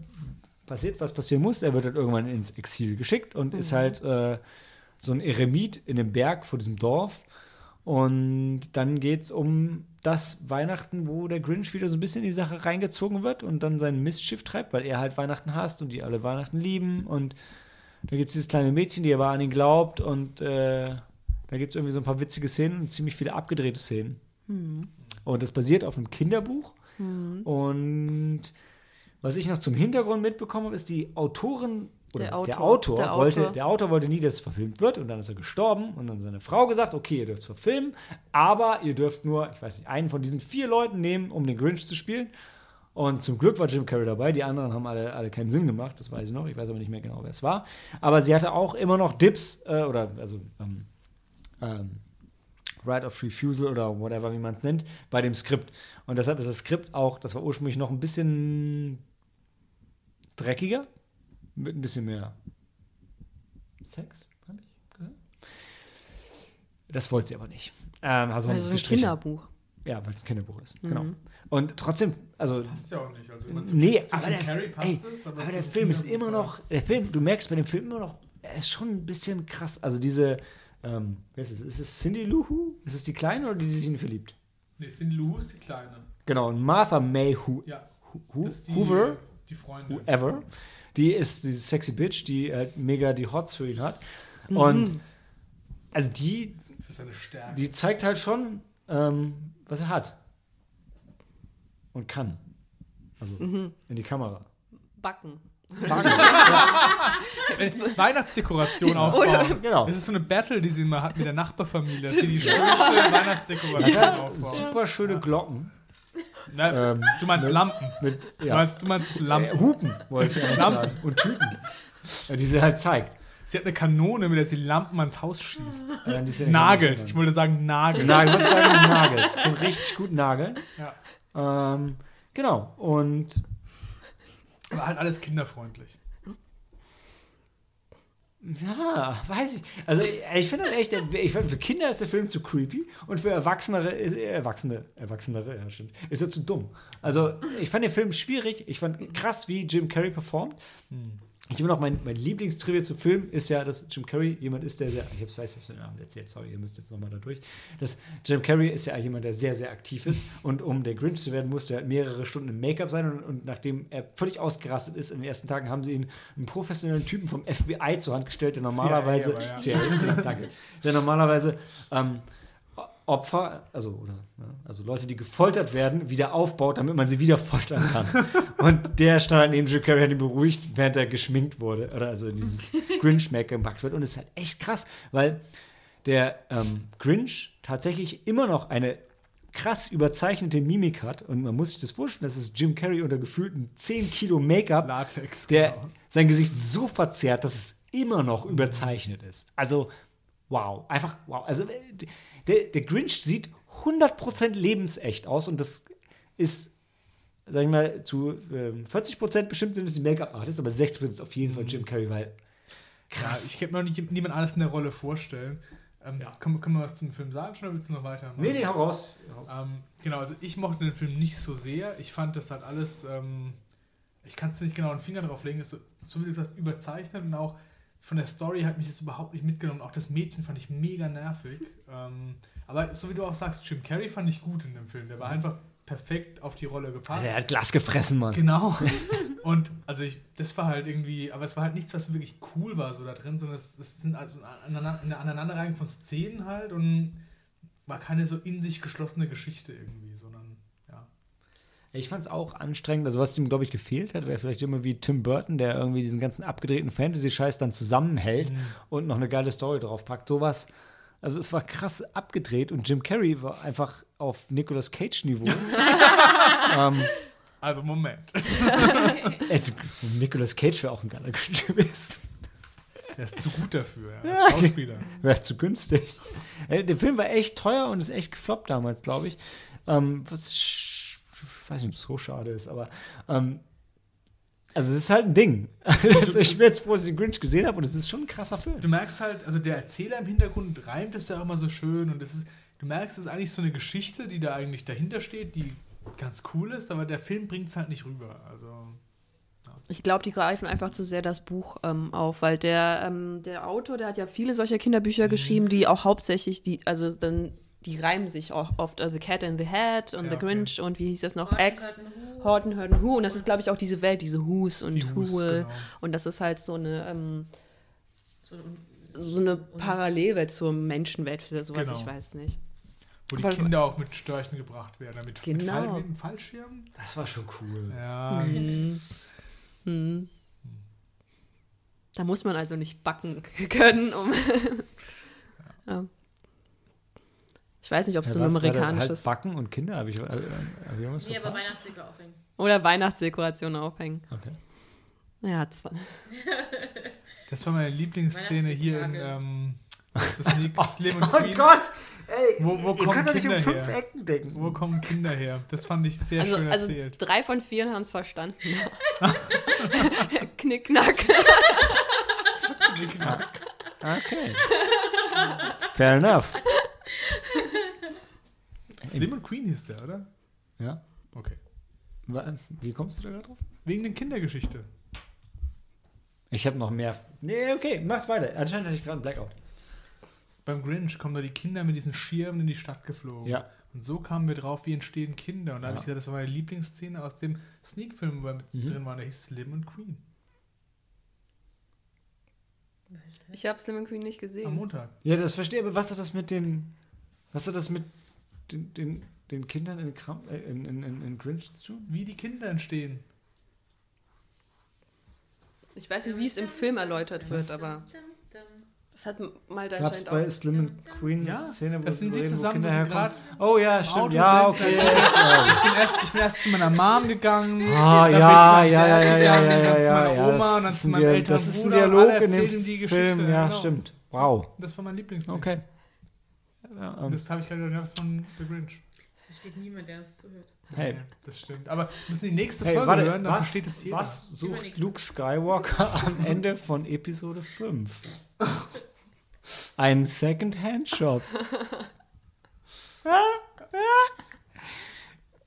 passiert, was passieren muss. Er wird halt irgendwann ins Exil geschickt und ist halt äh, so ein Eremit in dem Berg vor diesem Dorf. Und dann geht es um das Weihnachten, wo der Grinch wieder so ein bisschen in die Sache reingezogen wird und dann seinen Mistschiff treibt, weil er halt Weihnachten hasst und die alle Weihnachten lieben. Und da gibt es dieses kleine Mädchen, die aber an ihn glaubt und äh, da gibt es irgendwie so ein paar witzige Szenen und ziemlich viele abgedrehte Szenen. Und das basiert auf einem Kinderbuch. Und was ich noch zum Hintergrund mitbekommen habe, ist die Autorin oder Der der Autor. Der wollte, Autor. der Autor wollte nie, dass es verfilmt wird und dann ist er gestorben und dann hat seine Frau gesagt, okay, ihr dürft es verfilmen, aber ihr dürft nur, ich weiß nicht, einen von diesen vier Leuten nehmen, um den Grinch zu spielen. Und zum Glück war Jim Carrey dabei, die anderen haben alle, alle keinen Sinn gemacht, das weiß ich noch, ich weiß aber nicht mehr genau, wer es war. Aber sie hatte auch immer noch Dips, äh, oder also ähm, ähm, Right of Refusal oder whatever, wie man es nennt, bei dem Skript. Und deshalb ist das Skript auch, das war ursprünglich noch ein bisschen dreckiger, mit ein bisschen mehr Sex, habe ich gehört. Das wollte sie aber nicht. Ähm, also Also ein gestrichen. Kinderbuch. Ja, weil es ein Kinderbuch ist, genau. Und trotzdem, also Passt ja auch nicht. Also Nee, zu aber der, passt ey, es, aber zu der Film ist immer noch, der Film, du merkst bei dem Film immer noch, er ist schon ein bisschen krass. Also diese, ähm, wer ist es? Ist es Cindy Lou Who? Ist es die Kleine oder die, die sich in ihn verliebt? Nee, Cindy Lou ist die Kleine. Genau, und Martha May Who, Ja, Who, das ist die, Hoover, die Freundin. whoever, die ist diese sexy Bitch, die halt mega die Hots für ihn hat. Mhm. Und also die, Für seine Stärke. die zeigt halt schon, ähm, was er hat. Und kann. Also Mhm. in die Kamera. Backen. Äh, Weihnachtsdekoration aufbauen. Genau. Es ist so eine Battle, die sie immer hat mit der Nachbarfamilie, dass sie die schönste Weihnachtsdekoration aufbauen. Super schöne Glocken. Na, Ähm, du meinst ne- Lampen. Mit, Du ja. meinst, du meinst Äh, Lampen. Hupen, wollte ich Lampen. sagen. Und Tüten. Ja, die sie halt zeigt. Sie hat eine Kanone, mit der sie Lampen ans Haus schießt. Sie Nagelt. Ich wollte sagen Nagelt. Nagel, ich wollte sagen, nagelt. Kann richtig gut nageln. Ja. Ähm, genau. Und Aber halt alles kinderfreundlich. ja, weiß ich. Also ich, ich finde halt echt, ich für Kinder ist der Film zu creepy und für Erwachsene, ist, Erwachsene, Erwachsenere, ja stimmt, ist er zu dumm. Also ich fand den Film schwierig. Ich fand krass, wie Jim Carrey performt. Ich immer noch, mein, mein Lieblingstrivia zu Film ist ja, dass Jim Carrey jemand ist, der sehr, ich hab's, weiß, ich hab's den Namen erzählt, sorry, ihr müsst jetzt nochmal da durch. Dass Jim Carrey ist ja jemand, der sehr, sehr aktiv ist und um der Grinch zu werden, musste er halt mehrere Stunden im Make-up sein und, und nachdem er völlig ausgerastet ist in den ersten Tagen, haben sie ihn einen professionellen Typen vom FBI zur Hand gestellt, der normalerweise, aber ja. CIA, danke, der normalerweise ähm, Opfer, also, oder, ne, also Leute, die gefoltert werden, wieder aufbaut, damit man sie wieder foltern kann. Und der stand neben Jim Carrey, hat ihn beruhigt, während er geschminkt wurde, oder also in dieses Grinch-Make gemacht wird. Und es ist halt echt krass, weil der ähm, Grinch tatsächlich immer noch eine krass überzeichnete Mimik hat. Und man muss sich das vorstellen, das ist Jim Carrey unter gefühlten 10 Kilo Make-up, Latex. der genau. sein Gesicht so verzerrt, dass es immer noch überzeichnet ist. Also, wow. Einfach wow. Also, äh, der, der Grinch sieht 100% lebensecht aus und das ist, sag ich mal, zu ähm, 40% bestimmt sind es die Make-up-Artists, aber 60% ist auf jeden Fall Jim Carrey, weil Ja, krass. ich kann mir noch nicht, niemand alles in der Rolle vorstellen. Ähm, können, können wir was zum Film sagen schon oder willst du noch weiter? nee, nee, hau raus. Ähm, genau, also ich mochte den Film nicht so sehr. Ich fand das halt alles, ähm, ich kann es nicht genau einen Finger drauf legen, ist so, so wie du gesagt hast, überzeichnet und auch von der Story hat mich das überhaupt nicht mitgenommen. Auch das Mädchen fand ich mega nervig. ähm, aber so wie du auch sagst, Jim Carrey fand ich gut in dem Film. Der war einfach perfekt auf die Rolle gepasst. Der hat Glas gefressen, Mann. Genau. Und also ich, das war halt irgendwie, aber es war halt nichts, was wirklich cool war so da drin, sondern es, es sind also eine Aneinanderreihung von Szenen halt und war keine so in sich geschlossene Geschichte irgendwie. Ich fand es auch anstrengend. Also, was ihm, glaube ich, gefehlt hat, wäre vielleicht immer wie Tim Burton, der irgendwie diesen ganzen abgedrehten Fantasy-Scheiß dann zusammenhält und noch eine geile Story draufpackt. Sowas. Also, es war krass abgedreht und Jim Carrey war einfach auf Nicolas Cage-Niveau. ähm, Also Moment. Nicolas Cage wäre auch ein geiler gewesen. Der ist zu gut dafür, ja, als Schauspieler. Wäre zu günstig. Der Film war echt teuer und ist echt gefloppt damals, glaube ich. Ähm, was ich weiß nicht, ob es so schade ist, aber ähm, also es ist halt ein Ding. also ich bin jetzt froh, dass ich den Grinch gesehen habe und es ist schon ein krasser Film. Du merkst halt, also der Erzähler im Hintergrund reimt das ja auch immer so schön und das ist, du merkst, es ist eigentlich so eine Geschichte, die da eigentlich dahinter steht, die ganz cool ist, aber der Film bringt es halt nicht rüber. Also Ich glaube, die greifen einfach zu sehr das Buch ähm, auf, weil der, ähm, der Autor, der hat ja viele solcher Kinderbücher geschrieben, die auch hauptsächlich, die, also dann, die reimen sich auch oft, äh, The Cat in the Hat und Ja, The okay. Grinch und wie hieß das noch? Horton, Hurt and Who. Und das ist, glaube ich, auch diese Welt, diese Who's und Die Who's, Who. genau. Und das ist halt so eine, ähm, so eine Parallelwelt zur Menschenwelt oder sowas, Genau. ich weiß nicht. wo die Weil- Kinder auch mit Störchen gebracht werden, mit, mit, Genau. Fall, mit einem Fallschirm. Das war schon cool. Ja, Hm. Hm. Da muss man also nicht backen können, um. ja. Ich weiß nicht, ob es so ein war das? amerikanisches. Halt Backen und Kinder, habe ich, äh, hab ich irgendwas Nee, aber? Weihnachtsdeko aufhängen. Oder Weihnachtsdekoration aufhängen. Okay. Ja, zwar. das war meine Lieblingsszene hier in ähm, was ist das Sneak, Slim und Oh Queen. Gott! Ey, Wo- wo ihr kommen könnt doch nicht um Kinder fünf her? Ecken denken. Wo kommen Kinder her? Das fand ich sehr Also, schön also erzählt. drei von vier haben es verstanden. Knickknack. Okay. Fair enough. Slim und Queen hieß der, oder? Ja. Okay. Wie kommst du da gerade drauf? Wegen der Kindergeschichte. Ich habe noch mehr. Nee, okay, macht weiter. Anscheinend hatte ich gerade einen Blackout. Beim Grinch kommen da die Kinder mit diesen Schirmen in die Stadt geflogen. Ja. Und so kamen wir drauf, wie entstehen Kinder. Und da habe Ja. ich gesagt, das war meine Lieblingsszene aus dem Sneak-Film, wo wir mit Mhm. drin waren. Der hieß Slim und Queen. Ich habe Slim Queen nicht Am gesehen. Montag. Ja, das verstehe aber was hat das mit den. Was hat das mit den, den, den Kindern in, Kram, äh, in, in, in, in Grinch zu tun? Wie die Kinder entstehen. Ich weiß nicht, wie es im Film erläutert wird, aber das hat Malte Gab es anscheinend bei auch. Slim und Queen Ja, Szene, wo das sind sie wo zusammen, Kinder wo herkommen? gerade Oh ja, im stimmt. Auto Ja, okay. Ja. Ich bin, erst, ich bin erst zu meiner Mom gegangen. Ah, ja, ja, ja, ja, ja, ja, dann ja, zu meiner ja, Oma das und dann ist zu ein meinem älteren Das ist ein Dialog in dem erzählen die Geschichte, Film, ja, genau. stimmt. Wow. Das war mein Lieblingsding. Okay. Ja, ähm, Das habe ich gerade gedacht von The Grinch. Versteht niemand, der uns zuhört. hey, Ja, das stimmt. Aber wir müssen die nächste hey Folge warte, hören, dann was, versteht es jeder. was sucht. Luke Skywalker am Ende von Episode 5? Ein Second-Hand-Shop.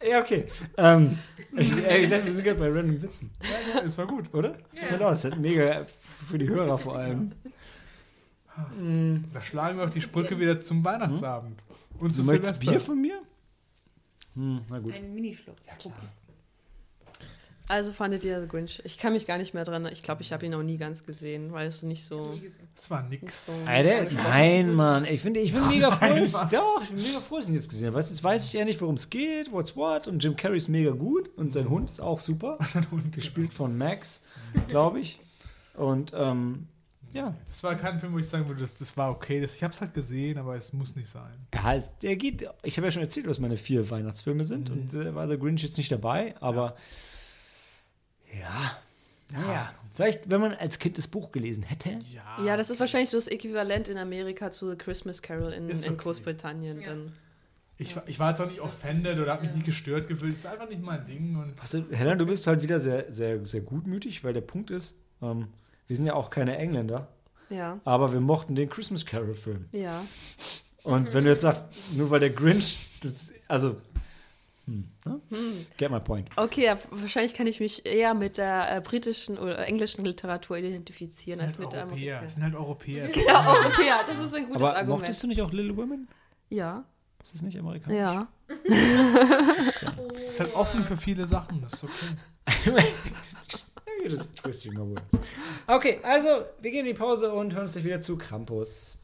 ja, okay. Ähm, ich, ey, ich dachte, wir sind gerade bei Random Witzen, Ja, ja, es war gut. oder? Das ist mega für die Hörer vor allem. Mm, Da schlagen wir auch die Sprücke wieder zum Weihnachtsabend. Und zu du möchtest. Bier von mir? Hm, na gut. Ein Minischluck. Ja, klar. Also fandet ihr The Grinch? Ich kann mich gar nicht mehr dran. Ich glaube, ich habe ihn auch nie ganz gesehen, weil es nicht so. Nie gesehen. Das war nix. so Alter, nein, Mann. Ich finde, ich bin mega froh. Dass-. Doch, ich bin mega froh, dass ich ihn jetzt gesehen habe. Weißt, jetzt weiß ich ja nicht, worum es geht, what's what. Und Jim Carrey ist mega gut und sein Hund ist auch super. Und Gespielt von Max, glaube ich. Und ähm, ja, Das war kein Film, wo ich sagen würde, das, das war okay. Das, ich habe es halt gesehen, aber es muss nicht sein. ja es, der geht. Ich habe ja schon erzählt, was meine vier Weihnachtsfilme sind. Und äh, war The Grinch jetzt nicht dabei, aber ja. Naja, vielleicht, wenn man als Kind das Buch gelesen hätte. Ja. Ja, das ist wahrscheinlich so das Äquivalent in Amerika zu The Christmas Carol in, Ist in okay. Großbritannien. Ja. Dann. Ich, war- ich war jetzt auch nicht offended oder habe mich nie gestört gefühlt. Das ist einfach nicht mein Ding. Und Also, Helena, du bist halt wieder sehr, sehr, sehr gutmütig, weil der Punkt ist, ähm, wir sind ja auch keine Engländer, Ja, aber wir mochten den Christmas Carol-Film. ja. Und wenn du jetzt sagst, nur weil der Grinch, das, also, hm, ne? get my point. Okay, ja, wahrscheinlich kann ich mich eher mit der äh, britischen oder englischen Literatur identifizieren als mit halt der Europäer. Es Amerikanischen. sind halt Europäer. Es ist Genau, Europäer, das ist ein gutes Aber Argument. mochtest du nicht auch Little Women? Ja, Ist das nicht amerikanisch? ja. ist halt offen für viele Sachen. Das ist okay. Just twisting my words. Okay, also, wir gehen in die Pause und hören uns gleich wieder zu Krampus.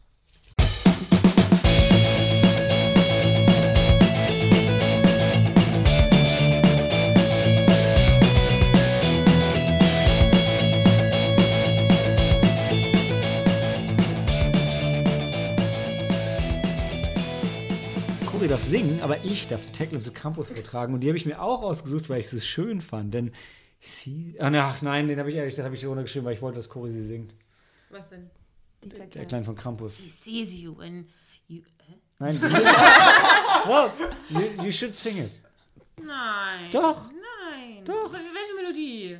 Cory darf singen, aber ich darf die Tackle zu Krampus vortragen. Und die habe ich mir auch ausgesucht, weil ich sie schön fand. Denn sie. Ach, ach nein, den habe ich ehrlich gesagt hab ich runtergeschrieben, weil ich wollte, dass Cory sie singt. Was denn? Dieter Der Kleine von Krampus. He sees you and you. Hä? Nein. well, you, you should sing it. Nein. Doch. Nein. Doch. Wel- Welche Melodie?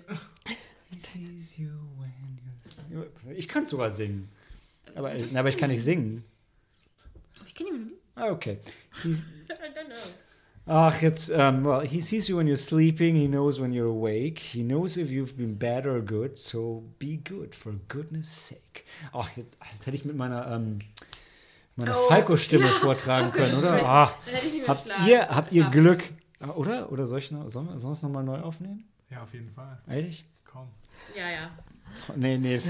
He sees you when you're sleeping. Ich könnte sogar singen. Aber, aber ich kann nicht singen. Ich kenne die Melodie. Ah, okay. He's, I don't know. Ach, jetzt, um, well, he sees you when you're sleeping. He knows when you're awake. He knows if you've been bad or good. So be good, for goodness sake. Ach, jetzt, das hätte ich mit meiner, ähm, meiner Oh, Falco-Stimme ja. vortragen können, oder? Ah, ich habt ihr, habt ihr. Glück? Ah, Oder? Oder soll ich noch, sollen wir sonst nochmal neu aufnehmen? Ja, auf jeden Fall. Ehrlich? Komm. Ja, ja. Nee, nee, das,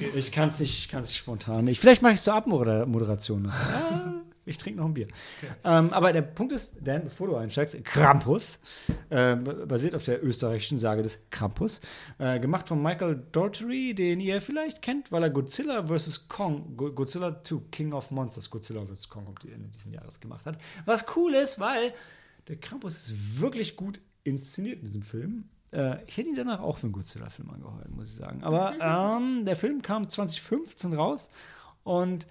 ich kann es nicht, kann's nicht spontan. Ich, vielleicht mache ich so Abmoderation noch. Ah, ich trinke noch ein Bier. Ähm, aber der Punkt ist, Dan, bevor du einsteigst, Krampus, äh, basiert auf der österreichischen Sage des Krampus, äh, gemacht von Michael Daugherty, den ihr vielleicht kennt, weil er Godzilla vs. Kong, Go- Godzilla 2, King of Monsters, Godzilla vs. Kong kommt Ende dieses Jahres gemacht hat. Was cool ist, weil der Krampus ist wirklich gut inszeniert in diesem Film. Äh, ich hätte ihn danach auch für einen Godzilla-Film angeheuert, muss ich sagen. Aber ähm, der Film kam 2015 raus und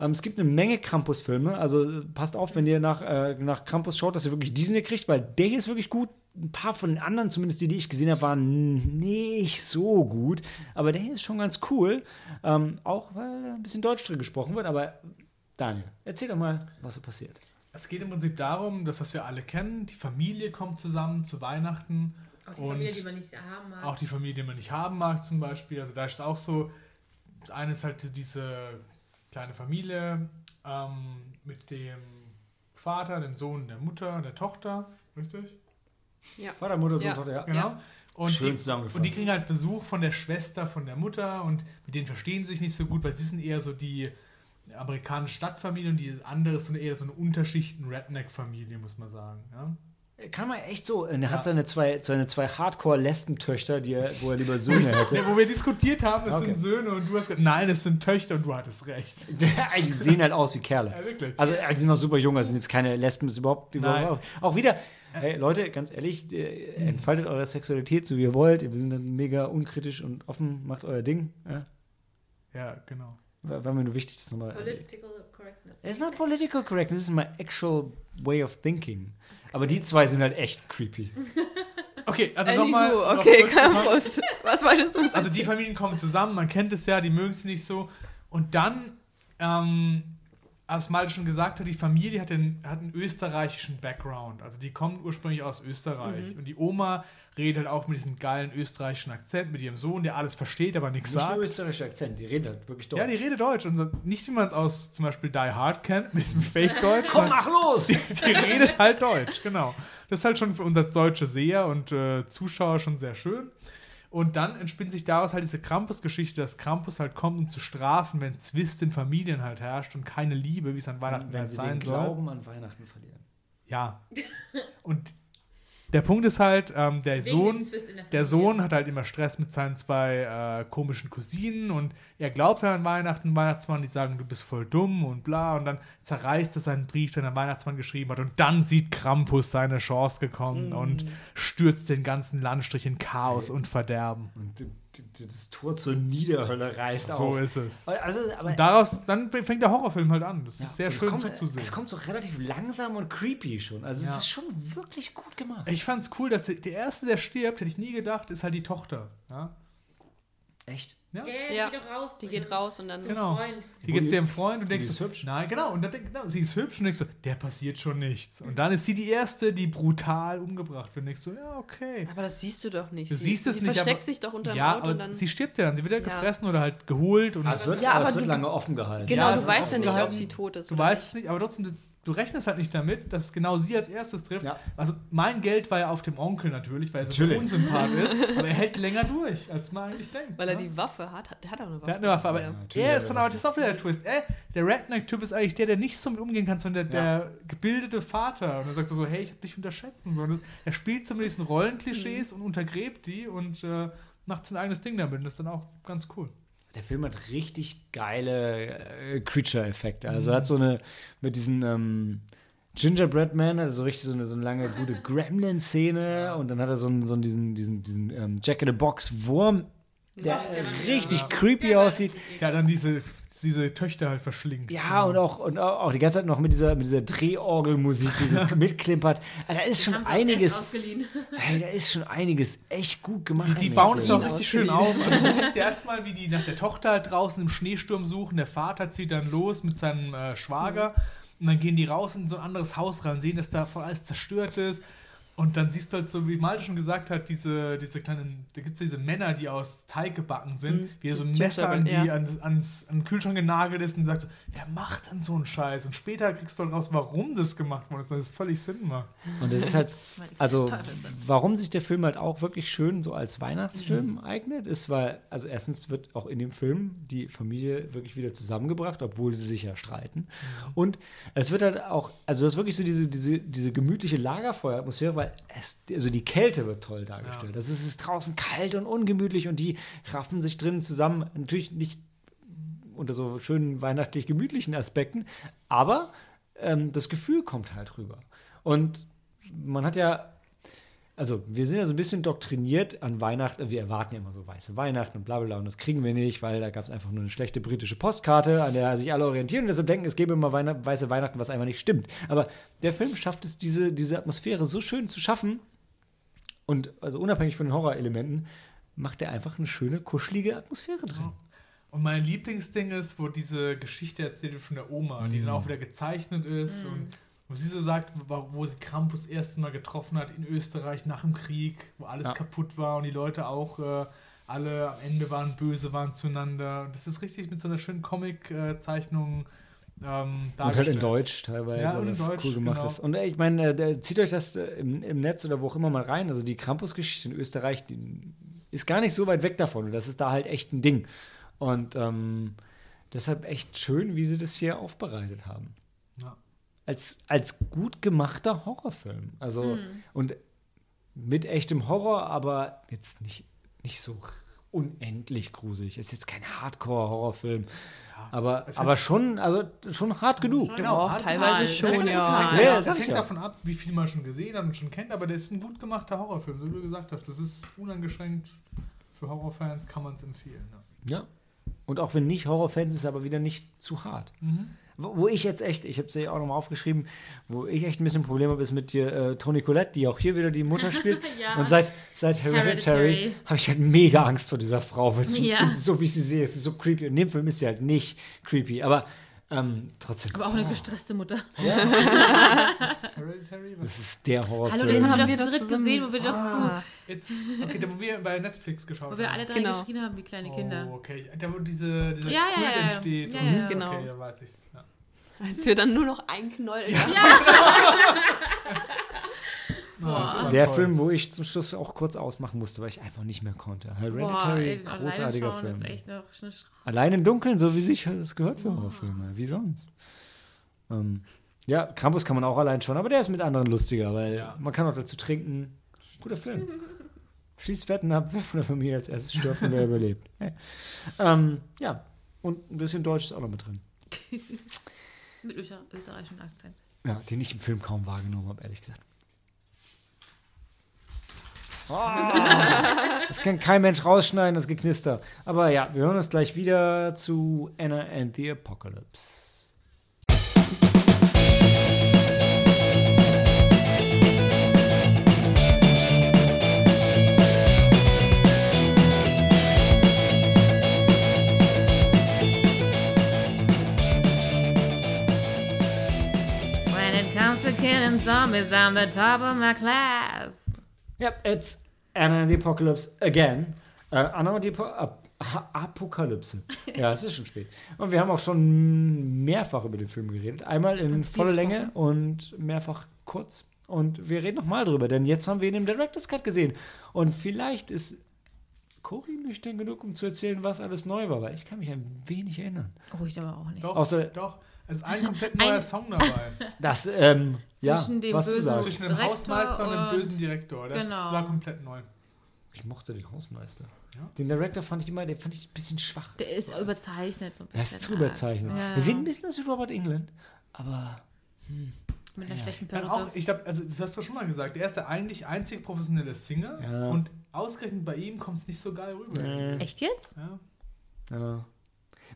ähm, es gibt eine Menge Krampus-Filme. Also äh, passt auf, wenn ihr nach, äh, nach Krampus schaut, dass ihr wirklich diesen hier kriegt, weil der hier ist wirklich gut. Ein paar von den anderen, zumindest die, die ich gesehen habe, waren nicht so gut. Aber der hier ist schon ganz cool. Ähm, auch weil da ein bisschen Deutsch drin gesprochen wird. Aber Daniel, erzähl doch mal, was so passiert. Es geht im Prinzip darum, dass was wir alle kennen, die Familie kommt zusammen zu Weihnachten. Auch die Und Familie, die man nicht haben mag. Auch die Familie, die man nicht haben mag, zum Beispiel. Also da ist es auch so, das eine ist halt diese kleine Familie ähm, mit dem Vater, dem Sohn, der Mutter, der Tochter, richtig? Vater, Mutter, Sohn, Ja. Tochter, ja. Genau. Und Schön die, zusammengefasst. Und die kriegen halt Besuch von der Schwester von der Mutter und mit denen verstehen sie sich nicht so gut, weil sie sind eher so die amerikanische Stadtfamilie und die andere ist so eine, eher so eine Unterschichten-Redneck-Familie, muss man sagen. Ja? Kann man echt so. Er hat Ja. seine zwei, seine zwei Hardcore-Lesbentöchter, die er, wo er lieber Söhne hätte. Ja, wo wir diskutiert haben, es Okay. sind Söhne und du hast gesagt, nein, es sind Töchter und du hattest recht. die sehen halt aus wie Kerle. Ja, wirklich. Also, äh, die sind noch super jung, also sind jetzt keine Lesben, ist überhaupt, Nein. überhaupt auch wieder. Hey, Leute, ganz ehrlich, äh, entfaltet eure Sexualität so wie ihr wollt. Wir sind dann mega unkritisch und offen, macht euer Ding. Ja? Ja, genau. War, war mir nur wichtig, das nochmal. Political Correctness. It's not political correct, this is my actual way of thinking. Aber die zwei sind halt echt creepy. Okay, also nochmal. noch okay, zurückzukommen. Campus. Was wolltest du sagen? Also die Familien kommen zusammen, man kennt es ja, die mögen es nicht so. Und dann, ähm, als Malte schon gesagt hat, die Familie hat, den, hat einen österreichischen Background. Also die kommen ursprünglich aus Österreich. Mhm. Und die Oma redet halt auch mit diesem geilen österreichischen Akzent, mit ihrem Sohn, der alles versteht, aber nichts Nicht sagt. nur österreichischer Akzent, die reden halt wirklich Deutsch. Ja, die redet Deutsch. Und so, nicht wie man es aus zum Beispiel Die Hard kennt, mit diesem Fake-Deutsch. Komm, mach los! die, die redet halt Deutsch, genau. Das ist halt schon für uns als deutsche Seher und äh, Zuschauer schon sehr schön. Und dann entspinnt sich daraus halt diese Krampus-Geschichte, dass Krampus halt kommt, um zu strafen, wenn Zwist in Familien halt herrscht und keine Liebe, wie es an Weihnachten Wenn halt sie sein den soll. Glauben an Weihnachten verlieren. Ja. Und der Punkt ist halt, ähm, der Wegen Sohn, der der. Sohn hat halt immer Stress mit seinen zwei äh, komischen Cousinen und er glaubt halt an Weihnachten, Weihnachtsmann, die sagen, du bist voll dumm und bla und dann zerreißt er seinen Brief, den der Weihnachtsmann geschrieben hat und dann sieht Krampus seine Chance gekommen und stürzt den ganzen Landstrich in Chaos und Verderben. Und das Tor zur Niederhölle reißt So auf. ist es. Also, aber Und daraus, dann fängt der Horrorfilm halt an. Das Ja, ist sehr es schön kommt, zuzusehen. Es kommt so relativ langsam und creepy schon. Also Ja. es ist schon wirklich gut gemacht. Ich fand's cool, dass der, der Erste, der stirbt, hätte ich nie gedacht, ist halt die Tochter. Ja? Echt? Ja? Ja, die Ja, geht raus. Die geht raus und dann. Zum Genau. Freund. Die geht zu ihrem Freund und denkst ist du, hübsch. Nein, genau. Und dann denk, genau, sie ist hübsch und denkst du, der passiert schon nichts. Und dann ist sie die Erste, die brutal umgebracht wird. Und denkst du, ja, okay. Aber das siehst du doch nicht. Du sie, siehst es sie nicht, versteckt aber- sich doch unter dem Ja, Auto aber und dann. sie stirbt ja dann. Sie wird ja, Ja. gefressen oder halt geholt. Und Aber es wird, Ja, aber es wird du- lange offen gehalten. genau, Ja, du weißt ja nicht, ob sie tot ist. du oder weißt es nicht, aber trotzdem, du rechnest halt nicht damit, dass genau sie als erstes trifft. Ja. Also mein Geld war ja auf dem Onkel natürlich, weil er so Natürlich. unsympath ist. Aber er hält länger durch, als man eigentlich denkt. Weil er ne? die Waffe hat. Der hat auch eine Waffe. Der hat eine Waffe, aber Ja. er ist er dann aber, das ist auch wieder der Twist. Äh, der Redneck-Typ ist eigentlich der, der nicht so mit umgehen kann, sondern der, Ja. der gebildete Vater. Und er sagt so, hey, ich hab dich unterschätzt und so. Und das, er spielt diesen Rollenklischees und untergräbt die und äh, macht sein eigenes Ding damit. Und das ist dann auch ganz cool. Der Film hat richtig geile äh, Creature-Effekte. Also er hat so eine, mit diesen ähm, Gingerbread Man, also so richtig so eine, so eine lange, gute Gremlin-Szene und dann hat er so einen, so einen diesen, diesen, diesen ähm, Jack-in-the-Box-Wurm der richtig creepy aussieht. Der dann diese, diese Töchter halt verschlingt. Ja, und auch, und auch die ganze Zeit noch mit dieser, mit dieser Drehorgelmusik, die so mitklimpert. Ah, Da ist schon auch erst einiges. ausgeliehen. Hey, da ist schon einiges echt gut gemacht. Die, die bauen es auch richtig schön auf. Also du siehst erstmal, wie die nach der Tochter halt draußen im Schneesturm suchen. Der Vater zieht dann los mit seinem äh, Schwager. Und dann gehen die raus in so ein anderes Haus rein, sehen, dass da voll alles zerstört ist. Und dann siehst du halt so, wie Malte schon gesagt hat, diese, diese kleinen, da gibt es diese Männer, die aus Teig gebacken sind, Mhm, wie er so ein Messer an, die, ja. ans, ans, an den Kühlschrank genagelt ist und sagt so, wer macht denn so einen Scheiß? Und später kriegst du halt raus, warum das gemacht worden ist, dass es völlig Sinn macht. Und das ist halt, also warum sich der Film halt auch wirklich schön so als Weihnachtsfilm eignet, ist, weil, also erstens wird auch in dem Film die Familie wirklich wieder zusammengebracht, obwohl sie sich ja streiten. Und es wird halt auch, also das ist wirklich so diese, diese, diese gemütliche Lagerfeueratmosphäre, weil es, also die Kälte wird toll dargestellt. Ja. Das ist, es ist draußen kalt und ungemütlich und die raffen sich drinnen zusammen. Natürlich nicht unter so schönen weihnachtlich gemütlichen Aspekten, aber ähm, das Gefühl kommt halt rüber. Und man hat ja, also wir sind ja so ein bisschen doktriniert an Weihnachten, wir erwarten ja immer so weiße Weihnachten und bla bla bla und das kriegen wir nicht, weil da gab es einfach nur eine schlechte britische Postkarte, an der sich alle orientieren und deshalb denken, es gäbe immer Weihnacht, weiße Weihnachten, was einfach nicht stimmt. Aber der Film schafft es, diese, diese Atmosphäre so schön zu schaffen und also unabhängig von den Horrorelementen, macht er einfach eine schöne, kuschelige Atmosphäre drin. Und mein Lieblingsding ist, wo diese Geschichte erzählt wird von der Oma, die Mhm. dann auch wieder gezeichnet ist und wo sie so sagt, wo, sie Krampus das erste Mal getroffen hat in Österreich nach dem Krieg, wo alles Ja. kaputt war und die Leute auch äh, alle am Ende waren böse, waren zueinander. Das ist richtig mit so einer schönen Comic-Zeichnung ähm, Und halt in Deutsch teilweise, Ja, was Deutsch, cool gemacht genau. ist. Und äh, ich meine, äh, zieht euch das äh, im, im Netz oder wo auch immer mal rein. Also die Krampus-Geschichte in Österreich, die ist gar nicht so weit weg davon. Und das ist da halt echt ein Ding. Und ähm, deshalb echt schön, wie sie das hier aufbereitet haben. Als, als gut gemachter Horrorfilm. Also, und mit echtem Horror, aber jetzt nicht, nicht so unendlich gruselig. Ist jetzt kein Hardcore-Horrorfilm. Aber, es aber schon, also schon hart genug. Genau, Doch, hart- teilweise Das schon, hängt- ja. Das hängt, Ja, das ich hängt ja. davon ab, wie viel man schon gesehen hat und schon kennt, aber der ist ein gut gemachter Horrorfilm, so wie du gesagt hast. Das ist uneingeschränkt für Horrorfans, kann man es empfehlen. Ja. Ja. Und auch wenn nicht Horrorfans, ist es aber wieder nicht zu hart. Wo, wo ich jetzt echt, ich habe es ja auch nochmal aufgeschrieben, wo ich echt ein bisschen Probleme habe, ist mit dir, äh, Toni Collette, die auch hier wieder die Mutter spielt. Ja. Und seit, seit Hereditary habe ich halt mega Angst vor dieser Frau. Weil sie, Ja. so wie ich sie sehe, es ist so creepy. Und in dem Film ist sie halt nicht creepy. Aber ähm, trotzdem, Aber auch eine gestresste Mutter. Was? das ist der Horrorfilm. Hallo, den haben wir doch zu dritt zusammen- gesehen, wo wir doch Ah. Jetzt, okay, da wo wir bei Netflix geschaut zu, wo wir haben. alle drei Genau. geschrien haben wie kleine Kinder. Oh, okay. Da wo diese, dieser Ja, ja, Kult ja, ja. entsteht. Ja, und- ja. Genau. Okay, da weiß ich's. Ja. Als wir dann nur noch ein Knoll Ah, war der toll. Film, wo ich zum Schluss auch kurz ausmachen musste, weil ich einfach nicht mehr konnte. Hereditary, ey, alleine großartiger Film. ist echt noch eine Allein im Dunkeln, so wie sich das gehört für Horrorfilme. Wie sonst? Ähm, ja, Krampus kann man auch allein schauen, aber der ist mit anderen lustiger, weil Ja. man kann auch dazu trinken. Guter Film. Schießt Wetten ab, wer von der Familie als erstes stirbt und wer überlebt. Hey. Ähm, ja, und ein bisschen Deutsch ist auch noch mit drin. mit öster österreichischem Akzent. Ja, den ich im Film kaum wahrgenommen habe, ehrlich gesagt. Ah, das kann kein Mensch rausschneiden, das Geknister. Aber ja, wir hören uns gleich wieder zu Anna and the Apocalypse. When it comes to killing zombies, I'm the top of my class. Yep, it's Anna and the Apocalypse again. Äh, Anna und die Apo Ap Ha- Apokalypse. Ja, es ist schon spät. Und wir haben auch schon mehrfach über den Film geredet. Einmal in voller Länge und mehrfach kurz. Und wir reden nochmal drüber, denn jetzt haben wir ihn im Director's Cut gesehen. Und vielleicht ist Cory nüchtern genug, um zu erzählen, was alles neu war, weil ich kann mich ein wenig erinnern. Oh, ich aber auch nicht. Doch, Außer- doch. Es ist ein komplett neuer Ein- Song dabei. Das, ähm, ja, Zwischen dem was bösen. Zwischen dem Direktor Hausmeister und dem und- bösen Direktor. Das Genau. war komplett neu. Ich mochte den Hausmeister. Ja. Den Director fand ich immer, den fand ich ein bisschen schwach. Der ist überzeichnet so ein Er bisschen. ist zu überzeichnet. Ja. Er sieht ein bisschen aus wie Robert England, aber Mit einer schlechten Dann Perücke. auch, ich glaube, also das hast du schon mal gesagt, er ist der eigentlich einzig professionelle Singer Ja. und ausgerechnet bei ihm kommt es nicht so geil rüber. Nee. Echt jetzt? Ja. Ja.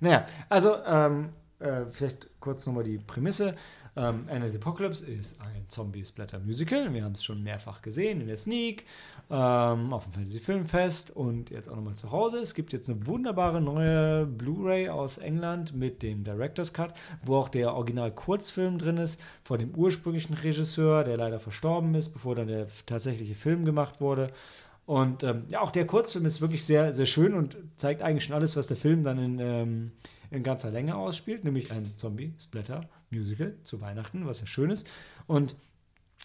Naja, also ähm, äh, vielleicht kurz nochmal die Prämisse. Ähm, Anna the Apocalypse ist ein Zombie-Splatter-Musical. Wir haben es schon mehrfach gesehen in der Sneak, ähm, auf dem Fantasy Filmfest und jetzt auch nochmal zu Hause. Es gibt jetzt eine wunderbare neue Blu-ray aus England mit dem Director's Cut, wo auch der Original-Kurzfilm drin ist, von dem ursprünglichen Regisseur, der leider verstorben ist, bevor dann der tatsächliche Film gemacht wurde. Und ähm, ja, auch der Kurzfilm ist wirklich sehr, sehr schön und zeigt eigentlich schon alles, was der Film dann in, ähm, in ganzer Länge ausspielt, nämlich ein Zombie-Splatter-Musical zu Weihnachten, was ja schön ist. Und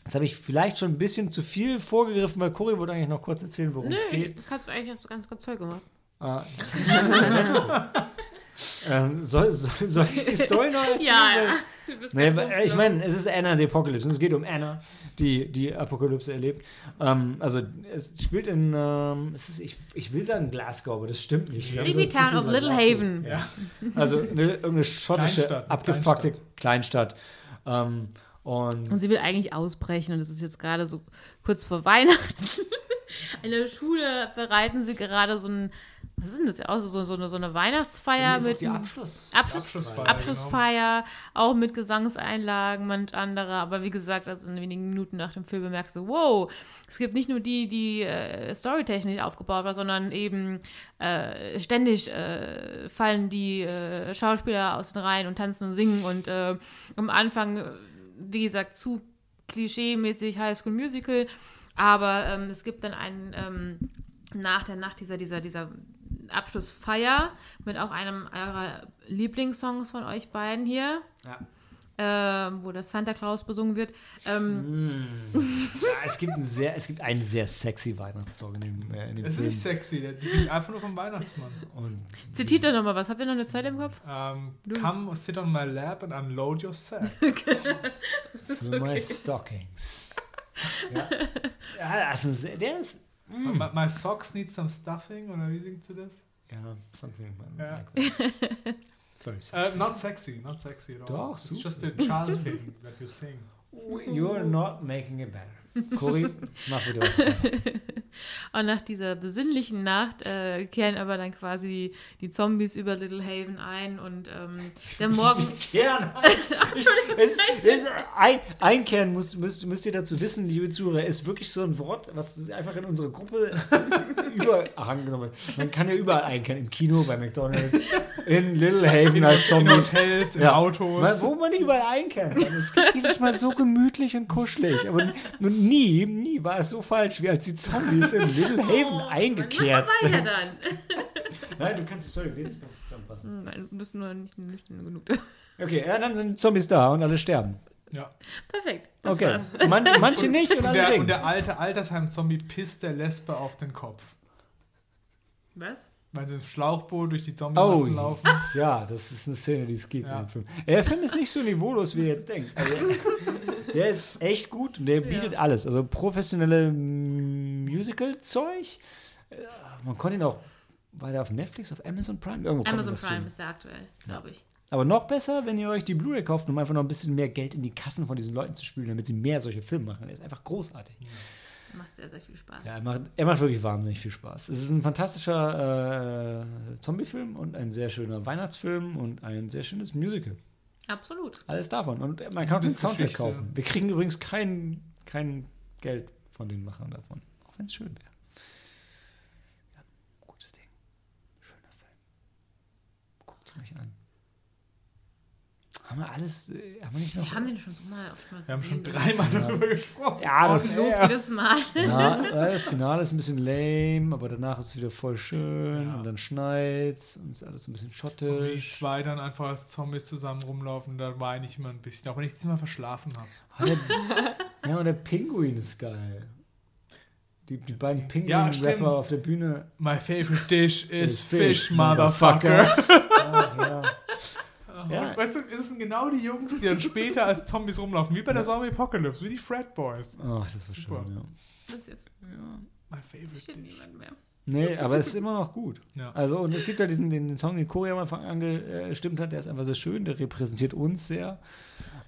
jetzt habe ich vielleicht schon ein bisschen zu viel vorgegriffen, weil Cory wollte eigentlich noch kurz erzählen, worum Nö, es geht. kannst du eigentlich hast du ganz, ganz toll gemacht. Ah. ähm, soll, soll, soll ich die Story noch erzählen? Du bist Nee, äh, ich meine, es ist Anna the Apocalypse und es geht um Anna, die die Apokalypse erlebt. Ähm, also es spielt in, ähm, es ist, ich, ich will sagen Glasgow, aber das stimmt nicht. Sleepy Town of Little Glasgow. Haven. Ja. Also eine, irgendeine schottische, Kleinstadt, abgefuckte Kleinstadt. Ähm, und Und sie will eigentlich ausbrechen und es ist jetzt gerade so kurz vor Weihnachten. In der Schule bereiten sie gerade so ein, was ist denn das ja auch, so, so, eine, so eine Weihnachtsfeier mit Abschluss. Abschluss, Abschlussfeier, Abschlussfeier, auch mit Gesangseinlagen, manch andere. Aber wie gesagt, also in wenigen Minuten nach dem Film bemerkst du, wow, es gibt nicht nur die, die äh, storytechnisch aufgebaut war, sondern eben äh, ständig äh, fallen die äh, Schauspieler aus den Reihen und tanzen und singen. Und äh, am Anfang, äh, wie gesagt, zu klischee-mäßig High School Musical. Aber ähm, es gibt dann einen ähm, nach der Nacht dieser, dieser, dieser Abschlussfeier mit auch einem eurer Lieblingssongs von euch beiden hier, Ja. ähm, wo das Santa Claus besungen wird. Ähm, Ja, es, gibt einen sehr, es gibt einen sehr sexy Weihnachtssong in dem, äh, in dem Es ist Film. nicht sexy, der- die sind einfach nur vom Weihnachtsmann. Und Zitiert doch nochmal was. Habt ihr noch eine Zeit im Kopf? Ähm, Du- come sit on my lap and unload your sack. für my stockings. Ja, ja das ist, der ist, my, my socks need some stuffing, oder wie singt sie das? ja, something Ja. like that. Very Uh, not sexy, not sexy at all. Doch, It's super. just a child thing that you sing. You're not making it better. Cory, mach bitte weiter. Und nach dieser besinnlichen Nacht äh, kehren aber dann quasi die Zombies über Little Haven ein und ähm, der Morgen. Kern. Ich, es, es, ein, einkehren muss, müsst, müsst ihr dazu wissen, liebe Zuhörer, ist wirklich so ein Wort, was einfach in unsere Gruppe überhang genommen wird. Man kann ja überall einkehren. Im Kino, bei McDonalds, in Little Haven als In Zombies. Hotels, in Ja. Autos. Weil, wo man nicht überall einkehren kann. Es klingt jedes Mal so gemütlich und kuschelig. Aber nie, nie war es so falsch, wie als die Zombies in Little Haven eingekehrt Mach weiter sind. dann. Nein, du kannst die Story wesentlich besser zusammenfassen. Nein, du bist nur nicht nüchtern genug. Okay, ja, dann sind Zombies da und alle sterben. ja. Perfekt. Das Okay. Man, manche nicht und Und alle der, singen. und der alte Altersheim-Zombie pisst der Lesbe auf den Kopf. Was? Weil sie im Schlauchboot durch die Zombie-Massen Oh. laufen. Ja, das ist eine Szene, die es gibt Ja. in dem Film. Der Film ist nicht so niveaulos, wie ihr jetzt denkt. Also, der ist echt gut und der bietet alles. Also professionelle Musical-Zeug. Äh, Man konnte ihn auch weiter auf Netflix, auf Amazon Prime. Irgendwo Amazon Prime sehen. ist der aktuell, glaube ich. Aber noch besser, wenn ihr euch die Blu-ray kauft, um einfach noch ein bisschen mehr Geld in die Kassen von diesen Leuten zu spülen, damit sie mehr solche Filme machen. Der ist einfach großartig. Macht sehr, sehr viel Spaß. Ja, er macht, er macht wirklich wahnsinnig viel Spaß. Es ist ein fantastischer äh, Zombie-Film und ein sehr schöner Weihnachtsfilm und ein sehr schönes Musical. Absolut. Alles davon. Und man kann auch den Soundtrack kaufen. Wir kriegen übrigens kein, kein Geld von den Machern davon. Wenn es schön wäre. Ja, gutes Ding. Schöner Film. Guckt euch an. Haben wir alles, äh, haben wir nicht noch? Wir haben den schon so mal oftmals Wir haben schon dreimal darüber gesprochen. Ja, das Und- Lob jedes Mal. Ja, äh, das Finale ist ein bisschen lame, aber danach ist es wieder voll schön Ja. und dann schneit's und ist alles ein bisschen Und wie schottisch. zwei dann einfach als Zombies zusammen rumlaufen, da weine ich immer ein bisschen, auch wenn ich es immer verschlafen habe. Ah, ja, und der Pinguin ist geil. Die, die beiden Ja, Pinguin-Rapper auf der Bühne. My favorite dish is Is fish, fish, motherfucker. Ach, ja. Ja. Weißt du, es sind genau die Jungs, die dann später als Zombies rumlaufen, wie bei der Zombie Apocalypse, wie die Frat Boys. Ach, das ist Super. schön, ja. Das ist jetzt My favorite steht dish. niemand mehr. Nee, aber es ist immer noch gut. Ja. Also, und es gibt ja diesen den Song, den Cory am Anfang angestimmt hat, der ist einfach sehr schön, der repräsentiert uns sehr.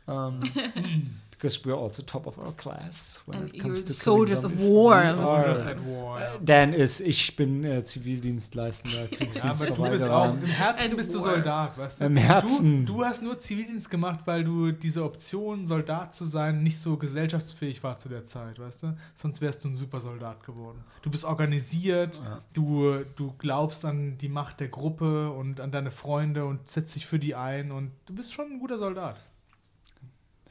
Ähm, because we're also top of our class when And it comes to soldiers of war. Soldiers at War. Ja. Dan ist, ich bin äh, Zivildienstleistender Ja, aber du bist auch, im Herzen And bist du. Soldat, weißt du? Im Herzen. Du, du hast nur Zivildienst gemacht, weil du diese Option, Soldat zu sein, nicht so gesellschaftsfähig war zu der Zeit, weißt du? Sonst wärst du ein super Soldat geworden. Du bist organisiert, Ja. du, du glaubst an die Macht der Gruppe und an deine Freunde und setzt dich für die ein und du bist schon ein guter Soldat.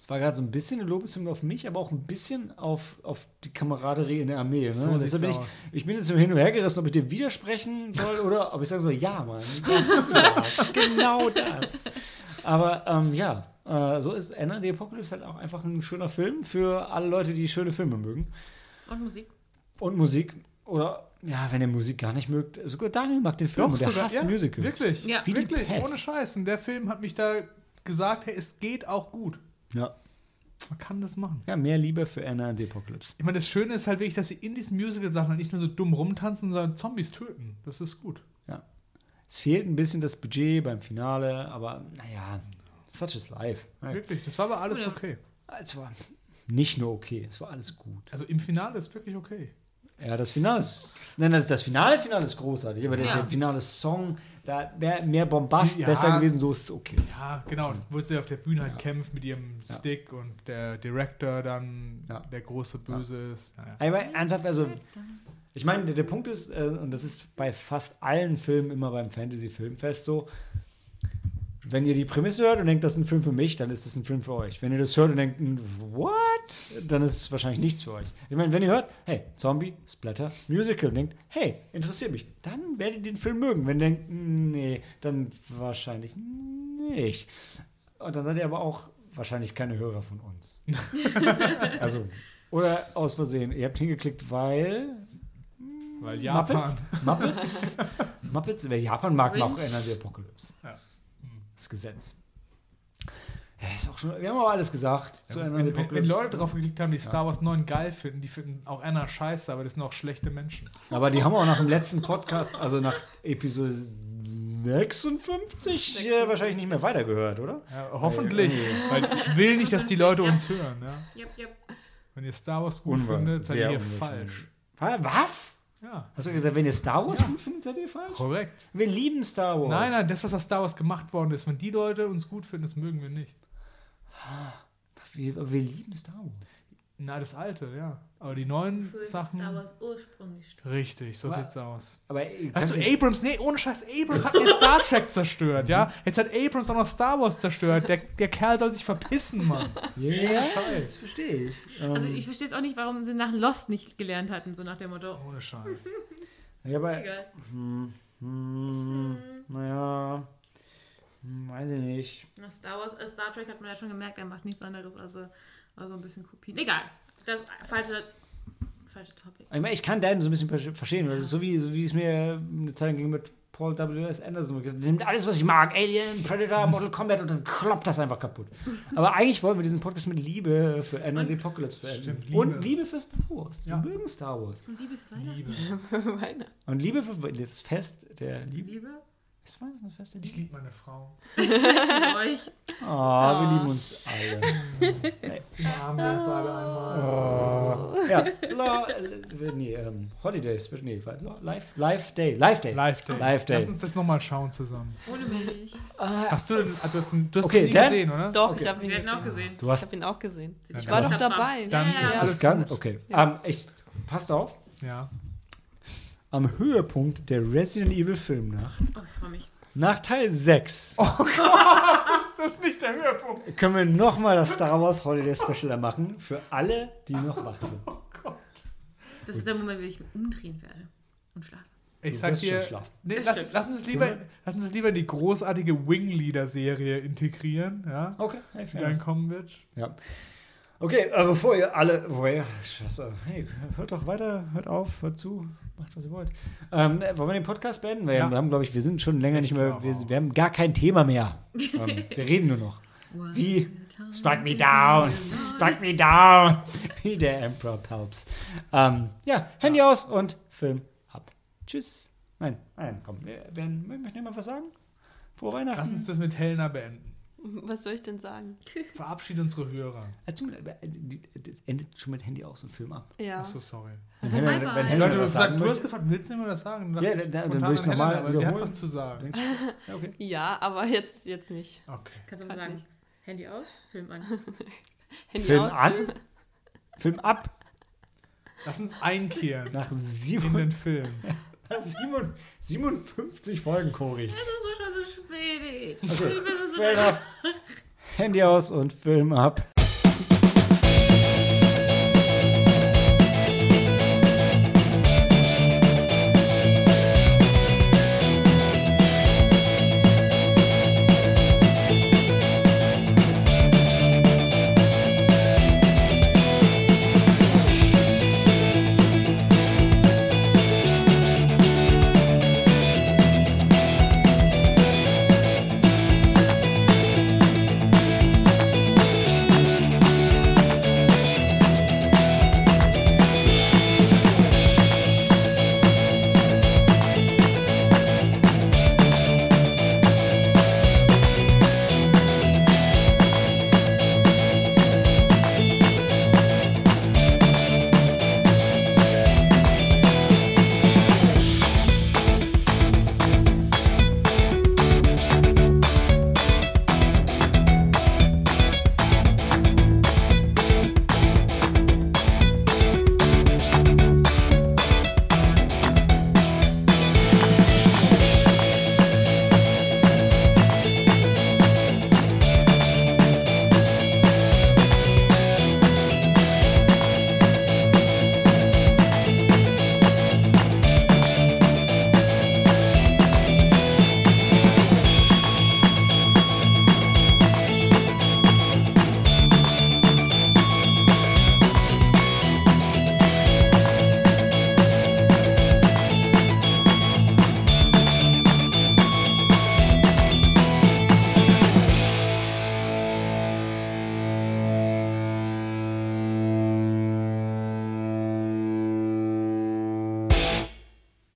Es war gerade so ein bisschen eine Lobeshymne auf mich, aber auch ein bisschen auf, auf die Kameraderie in der Armee. Ne? So Deshalb bin ich, ich bin jetzt so hin und her gerissen, ob ich dir widersprechen soll oder ob ich sage so, ja, Mann, das du sagst, genau das. Aber ähm, ja, äh, so ist Anna the Apocalypse halt auch einfach ein schöner Film für alle Leute, die schöne Filme mögen. Und Musik. Und Musik. Oder, ja, wenn ihr Musik gar nicht mögt, sogar Daniel mag den Film und der hasst ja, Musicals. Wirklich, Ja. Wie die wirklich, Pest. ohne Scheiß. Und der Film hat mich da gesagt, hey, es geht auch gut. Ja. Man kann das machen. ja, mehr Liebe für Anna the Apocalypse. Ich meine, das Schöne ist halt wirklich, dass sie in diesen Musical-Sachen halt nicht nur so dumm rumtanzen, sondern Zombies töten. Das ist gut. Es fehlt ein bisschen das Budget beim Finale, aber naja, such is life. Ja. Wirklich, das war aber alles Ja. okay. Es war nicht nur okay, es war alles gut. Also im Finale ist wirklich okay. Ja, das Finale ist. Nein, das, das Finale, Finale ist großartig, aber der, Ja. der finale Song, da wäre mehr Bombast Ja. besser gewesen, so ist es okay. Ja, genau. Wo sie auf der Bühne halt Ja. kämpft mit ihrem Ja. Stick und der Director dann der große Böse ist. Aber ernsthaft, also. Ich meine, der, der Punkt ist, äh, und das ist bei fast allen Filmen immer beim Fantasy-Filmfest so, wenn ihr die Prämisse hört und denkt, das ist ein Film für mich, dann ist es ein Film für euch. Wenn ihr das hört und denkt, what? Dann ist es wahrscheinlich nichts für euch. Ich meine, wenn ihr hört, hey, Zombie, Splatter, Musical und denkt, hey, interessiert mich, dann werdet ihr den Film mögen. Wenn ihr denkt, nee, dann wahrscheinlich nicht. Und dann seid ihr aber auch wahrscheinlich keine Hörer von uns. also, oder aus Versehen. Ihr habt hingeklickt, weil Weil Japan. Muppets, Muppets, Muppets, wer Japan mag, mag the Apocalypse. Ja. Das Gesetz. Ja, ist auch schon, wir haben aber alles gesagt Ja, wenn, wenn, wenn. Leute drauf geklickt haben, die Star Wars 9 geil finden, die finden auch Anna scheiße, aber das sind auch schlechte Menschen. Aber die haben auch nach dem letzten Podcast, also nach Episode 56, äh, wahrscheinlich nicht mehr weitergehört, oder? Ja, hoffentlich. Nee. Weil ich will nicht, dass die Leute uns hören. Ja? Yep, yep. Wenn ihr Star Wars gut Unwahr. findet, seid ihr falsch. Wa- Was? Ja, Hast du gesagt, wenn ihr Star Wars Ja. gut findet, seid ihr falsch? korrekt. Wir lieben Star Wars. Nein, nein, das, was aus Star Wars gemacht worden ist, wenn die Leute uns gut finden, das mögen wir nicht. Wir, wir lieben Star Wars. Na, das alte, ja. Aber die neuen Für Sachen. Star Wars ursprünglich. Richtig, so Aber- sieht's aus. Aber Weißt kannst du, Abrams, nee, ohne Scheiß, Abrams hat mir Star Trek zerstört, ja? Jetzt hat Abrams auch noch Star Wars zerstört. Der, der Kerl soll sich verpissen, Mann. Ja, Scheiß. das verstehe ich. Ähm, Also ich verstehe es auch nicht, warum sie nach Lost nicht gelernt hatten, so nach dem Motto. Ohne Scheiß. ja, aber, Egal. hm, hm, naja, hm, weiß ich nicht. Nach Star Wars, äh, Star Trek hat man ja schon gemerkt, er macht nichts anderes als äh, also ein bisschen Kopien. Egal. Das falsche, falsche Topic. Ich, meine, ich kann Dan so ein bisschen ver- verstehen, weil es ist so wie, so wie es mir eine Zeit lang ging mit Paul W.S. Anderson. Er Nimmt alles, was ich mag, Alien, Predator, Mortal Kombat und dann kloppt das einfach kaputt. Aber eigentlich wollen wir diesen Podcast mit Liebe für Ender the Apocalypse beenden. Stimmt, Liebe. Und Liebe für Star Wars. Wir Ja. mögen Star Wars. Und Liebe für Weihnachten. Liebe. Und Liebe für das Fest der Liebe. Liebe Ist Weihnachten das Fest der Ich Liebe? liebe meine Frau. für euch. Oh, wir lieben uns alle. Sie haben wir uns alle einmal. Oh. Ja, la, nee, ähm, Holidays, nee, Live, Live Day, Live Day. Live Day. Live Day. Lass uns das nochmal schauen zusammen. Ohne mich. Hast du, den- du hast, ihn- du hast Okay, ihn gesehen, oder? Doch, Okay. ich habe ihn, hätten auch gesehen. Du Ich hast habe ihn auch gesehen. Ja, Ich dann war doch dabei. Dann Ja, ja, ist ja. das ganz, okay. Ja. Ähm, ich, passt auf, Ja. Am Höhepunkt der Resident Evil Filmnacht, Oh, ich freue mich. nach Teil 6, Das ist nicht der Höhepunkt. können wir nochmal das Star Wars Holiday Special machen, für alle, die noch wach sind. Das ist der Moment, wo ich mich umdrehen werde und schlafen. Ich Du sag wirst dir, schon schlafen. nee, Das lass, lass, uns es lieber, lass uns lieber in die großartige Wingleader-Serie integrieren, ja, Okay, hey, die dann kommen wird. Ja. Okay, äh, bevor ihr alle, woher, scheiße, hey, hört doch weiter, hört auf, hört zu, macht was ihr wollt. Ähm, äh, wollen wir den Podcast beenden? Weil Ja. wir haben, glaube ich, wir sind schon länger Ich nicht mehr, wir, wir haben gar kein Thema mehr. ähm, wir reden nur noch. Wie Strike me down, strike me down, wie der Emperor Palps. Ähm, ja, Handy aus und Film ab. Tschüss. Nein, nein, komm, wir, wir, wir möchten jemand was sagen? Frohe Weihnachten. Lass uns das mit Helena beenden. Was soll ich denn sagen? Verabschiede unsere Hörer. Leid, äh, Das endet schon mit Handy aus und Film ab. Ja. Achso, sorry. Wenn bye. wenn Ich Henry Leute, sagen du hast gefragt, willst du mir das sagen? Ja, dann- dann spontan will ich's an noch mal Helena, weil sie hat wiederholen. was zu sagen. Ja, okay. Ja, aber jetzt, jetzt nicht. Okay. Kannst du mal sagen, nicht. Handy aus, Film an. Handy Film aus. an, Film ab. Lass uns einkehren Nach, in sieben, den Film. sieben, 57 Folgen, Cory. Es ist schon so spät. Enough. Handy aus und Film ab.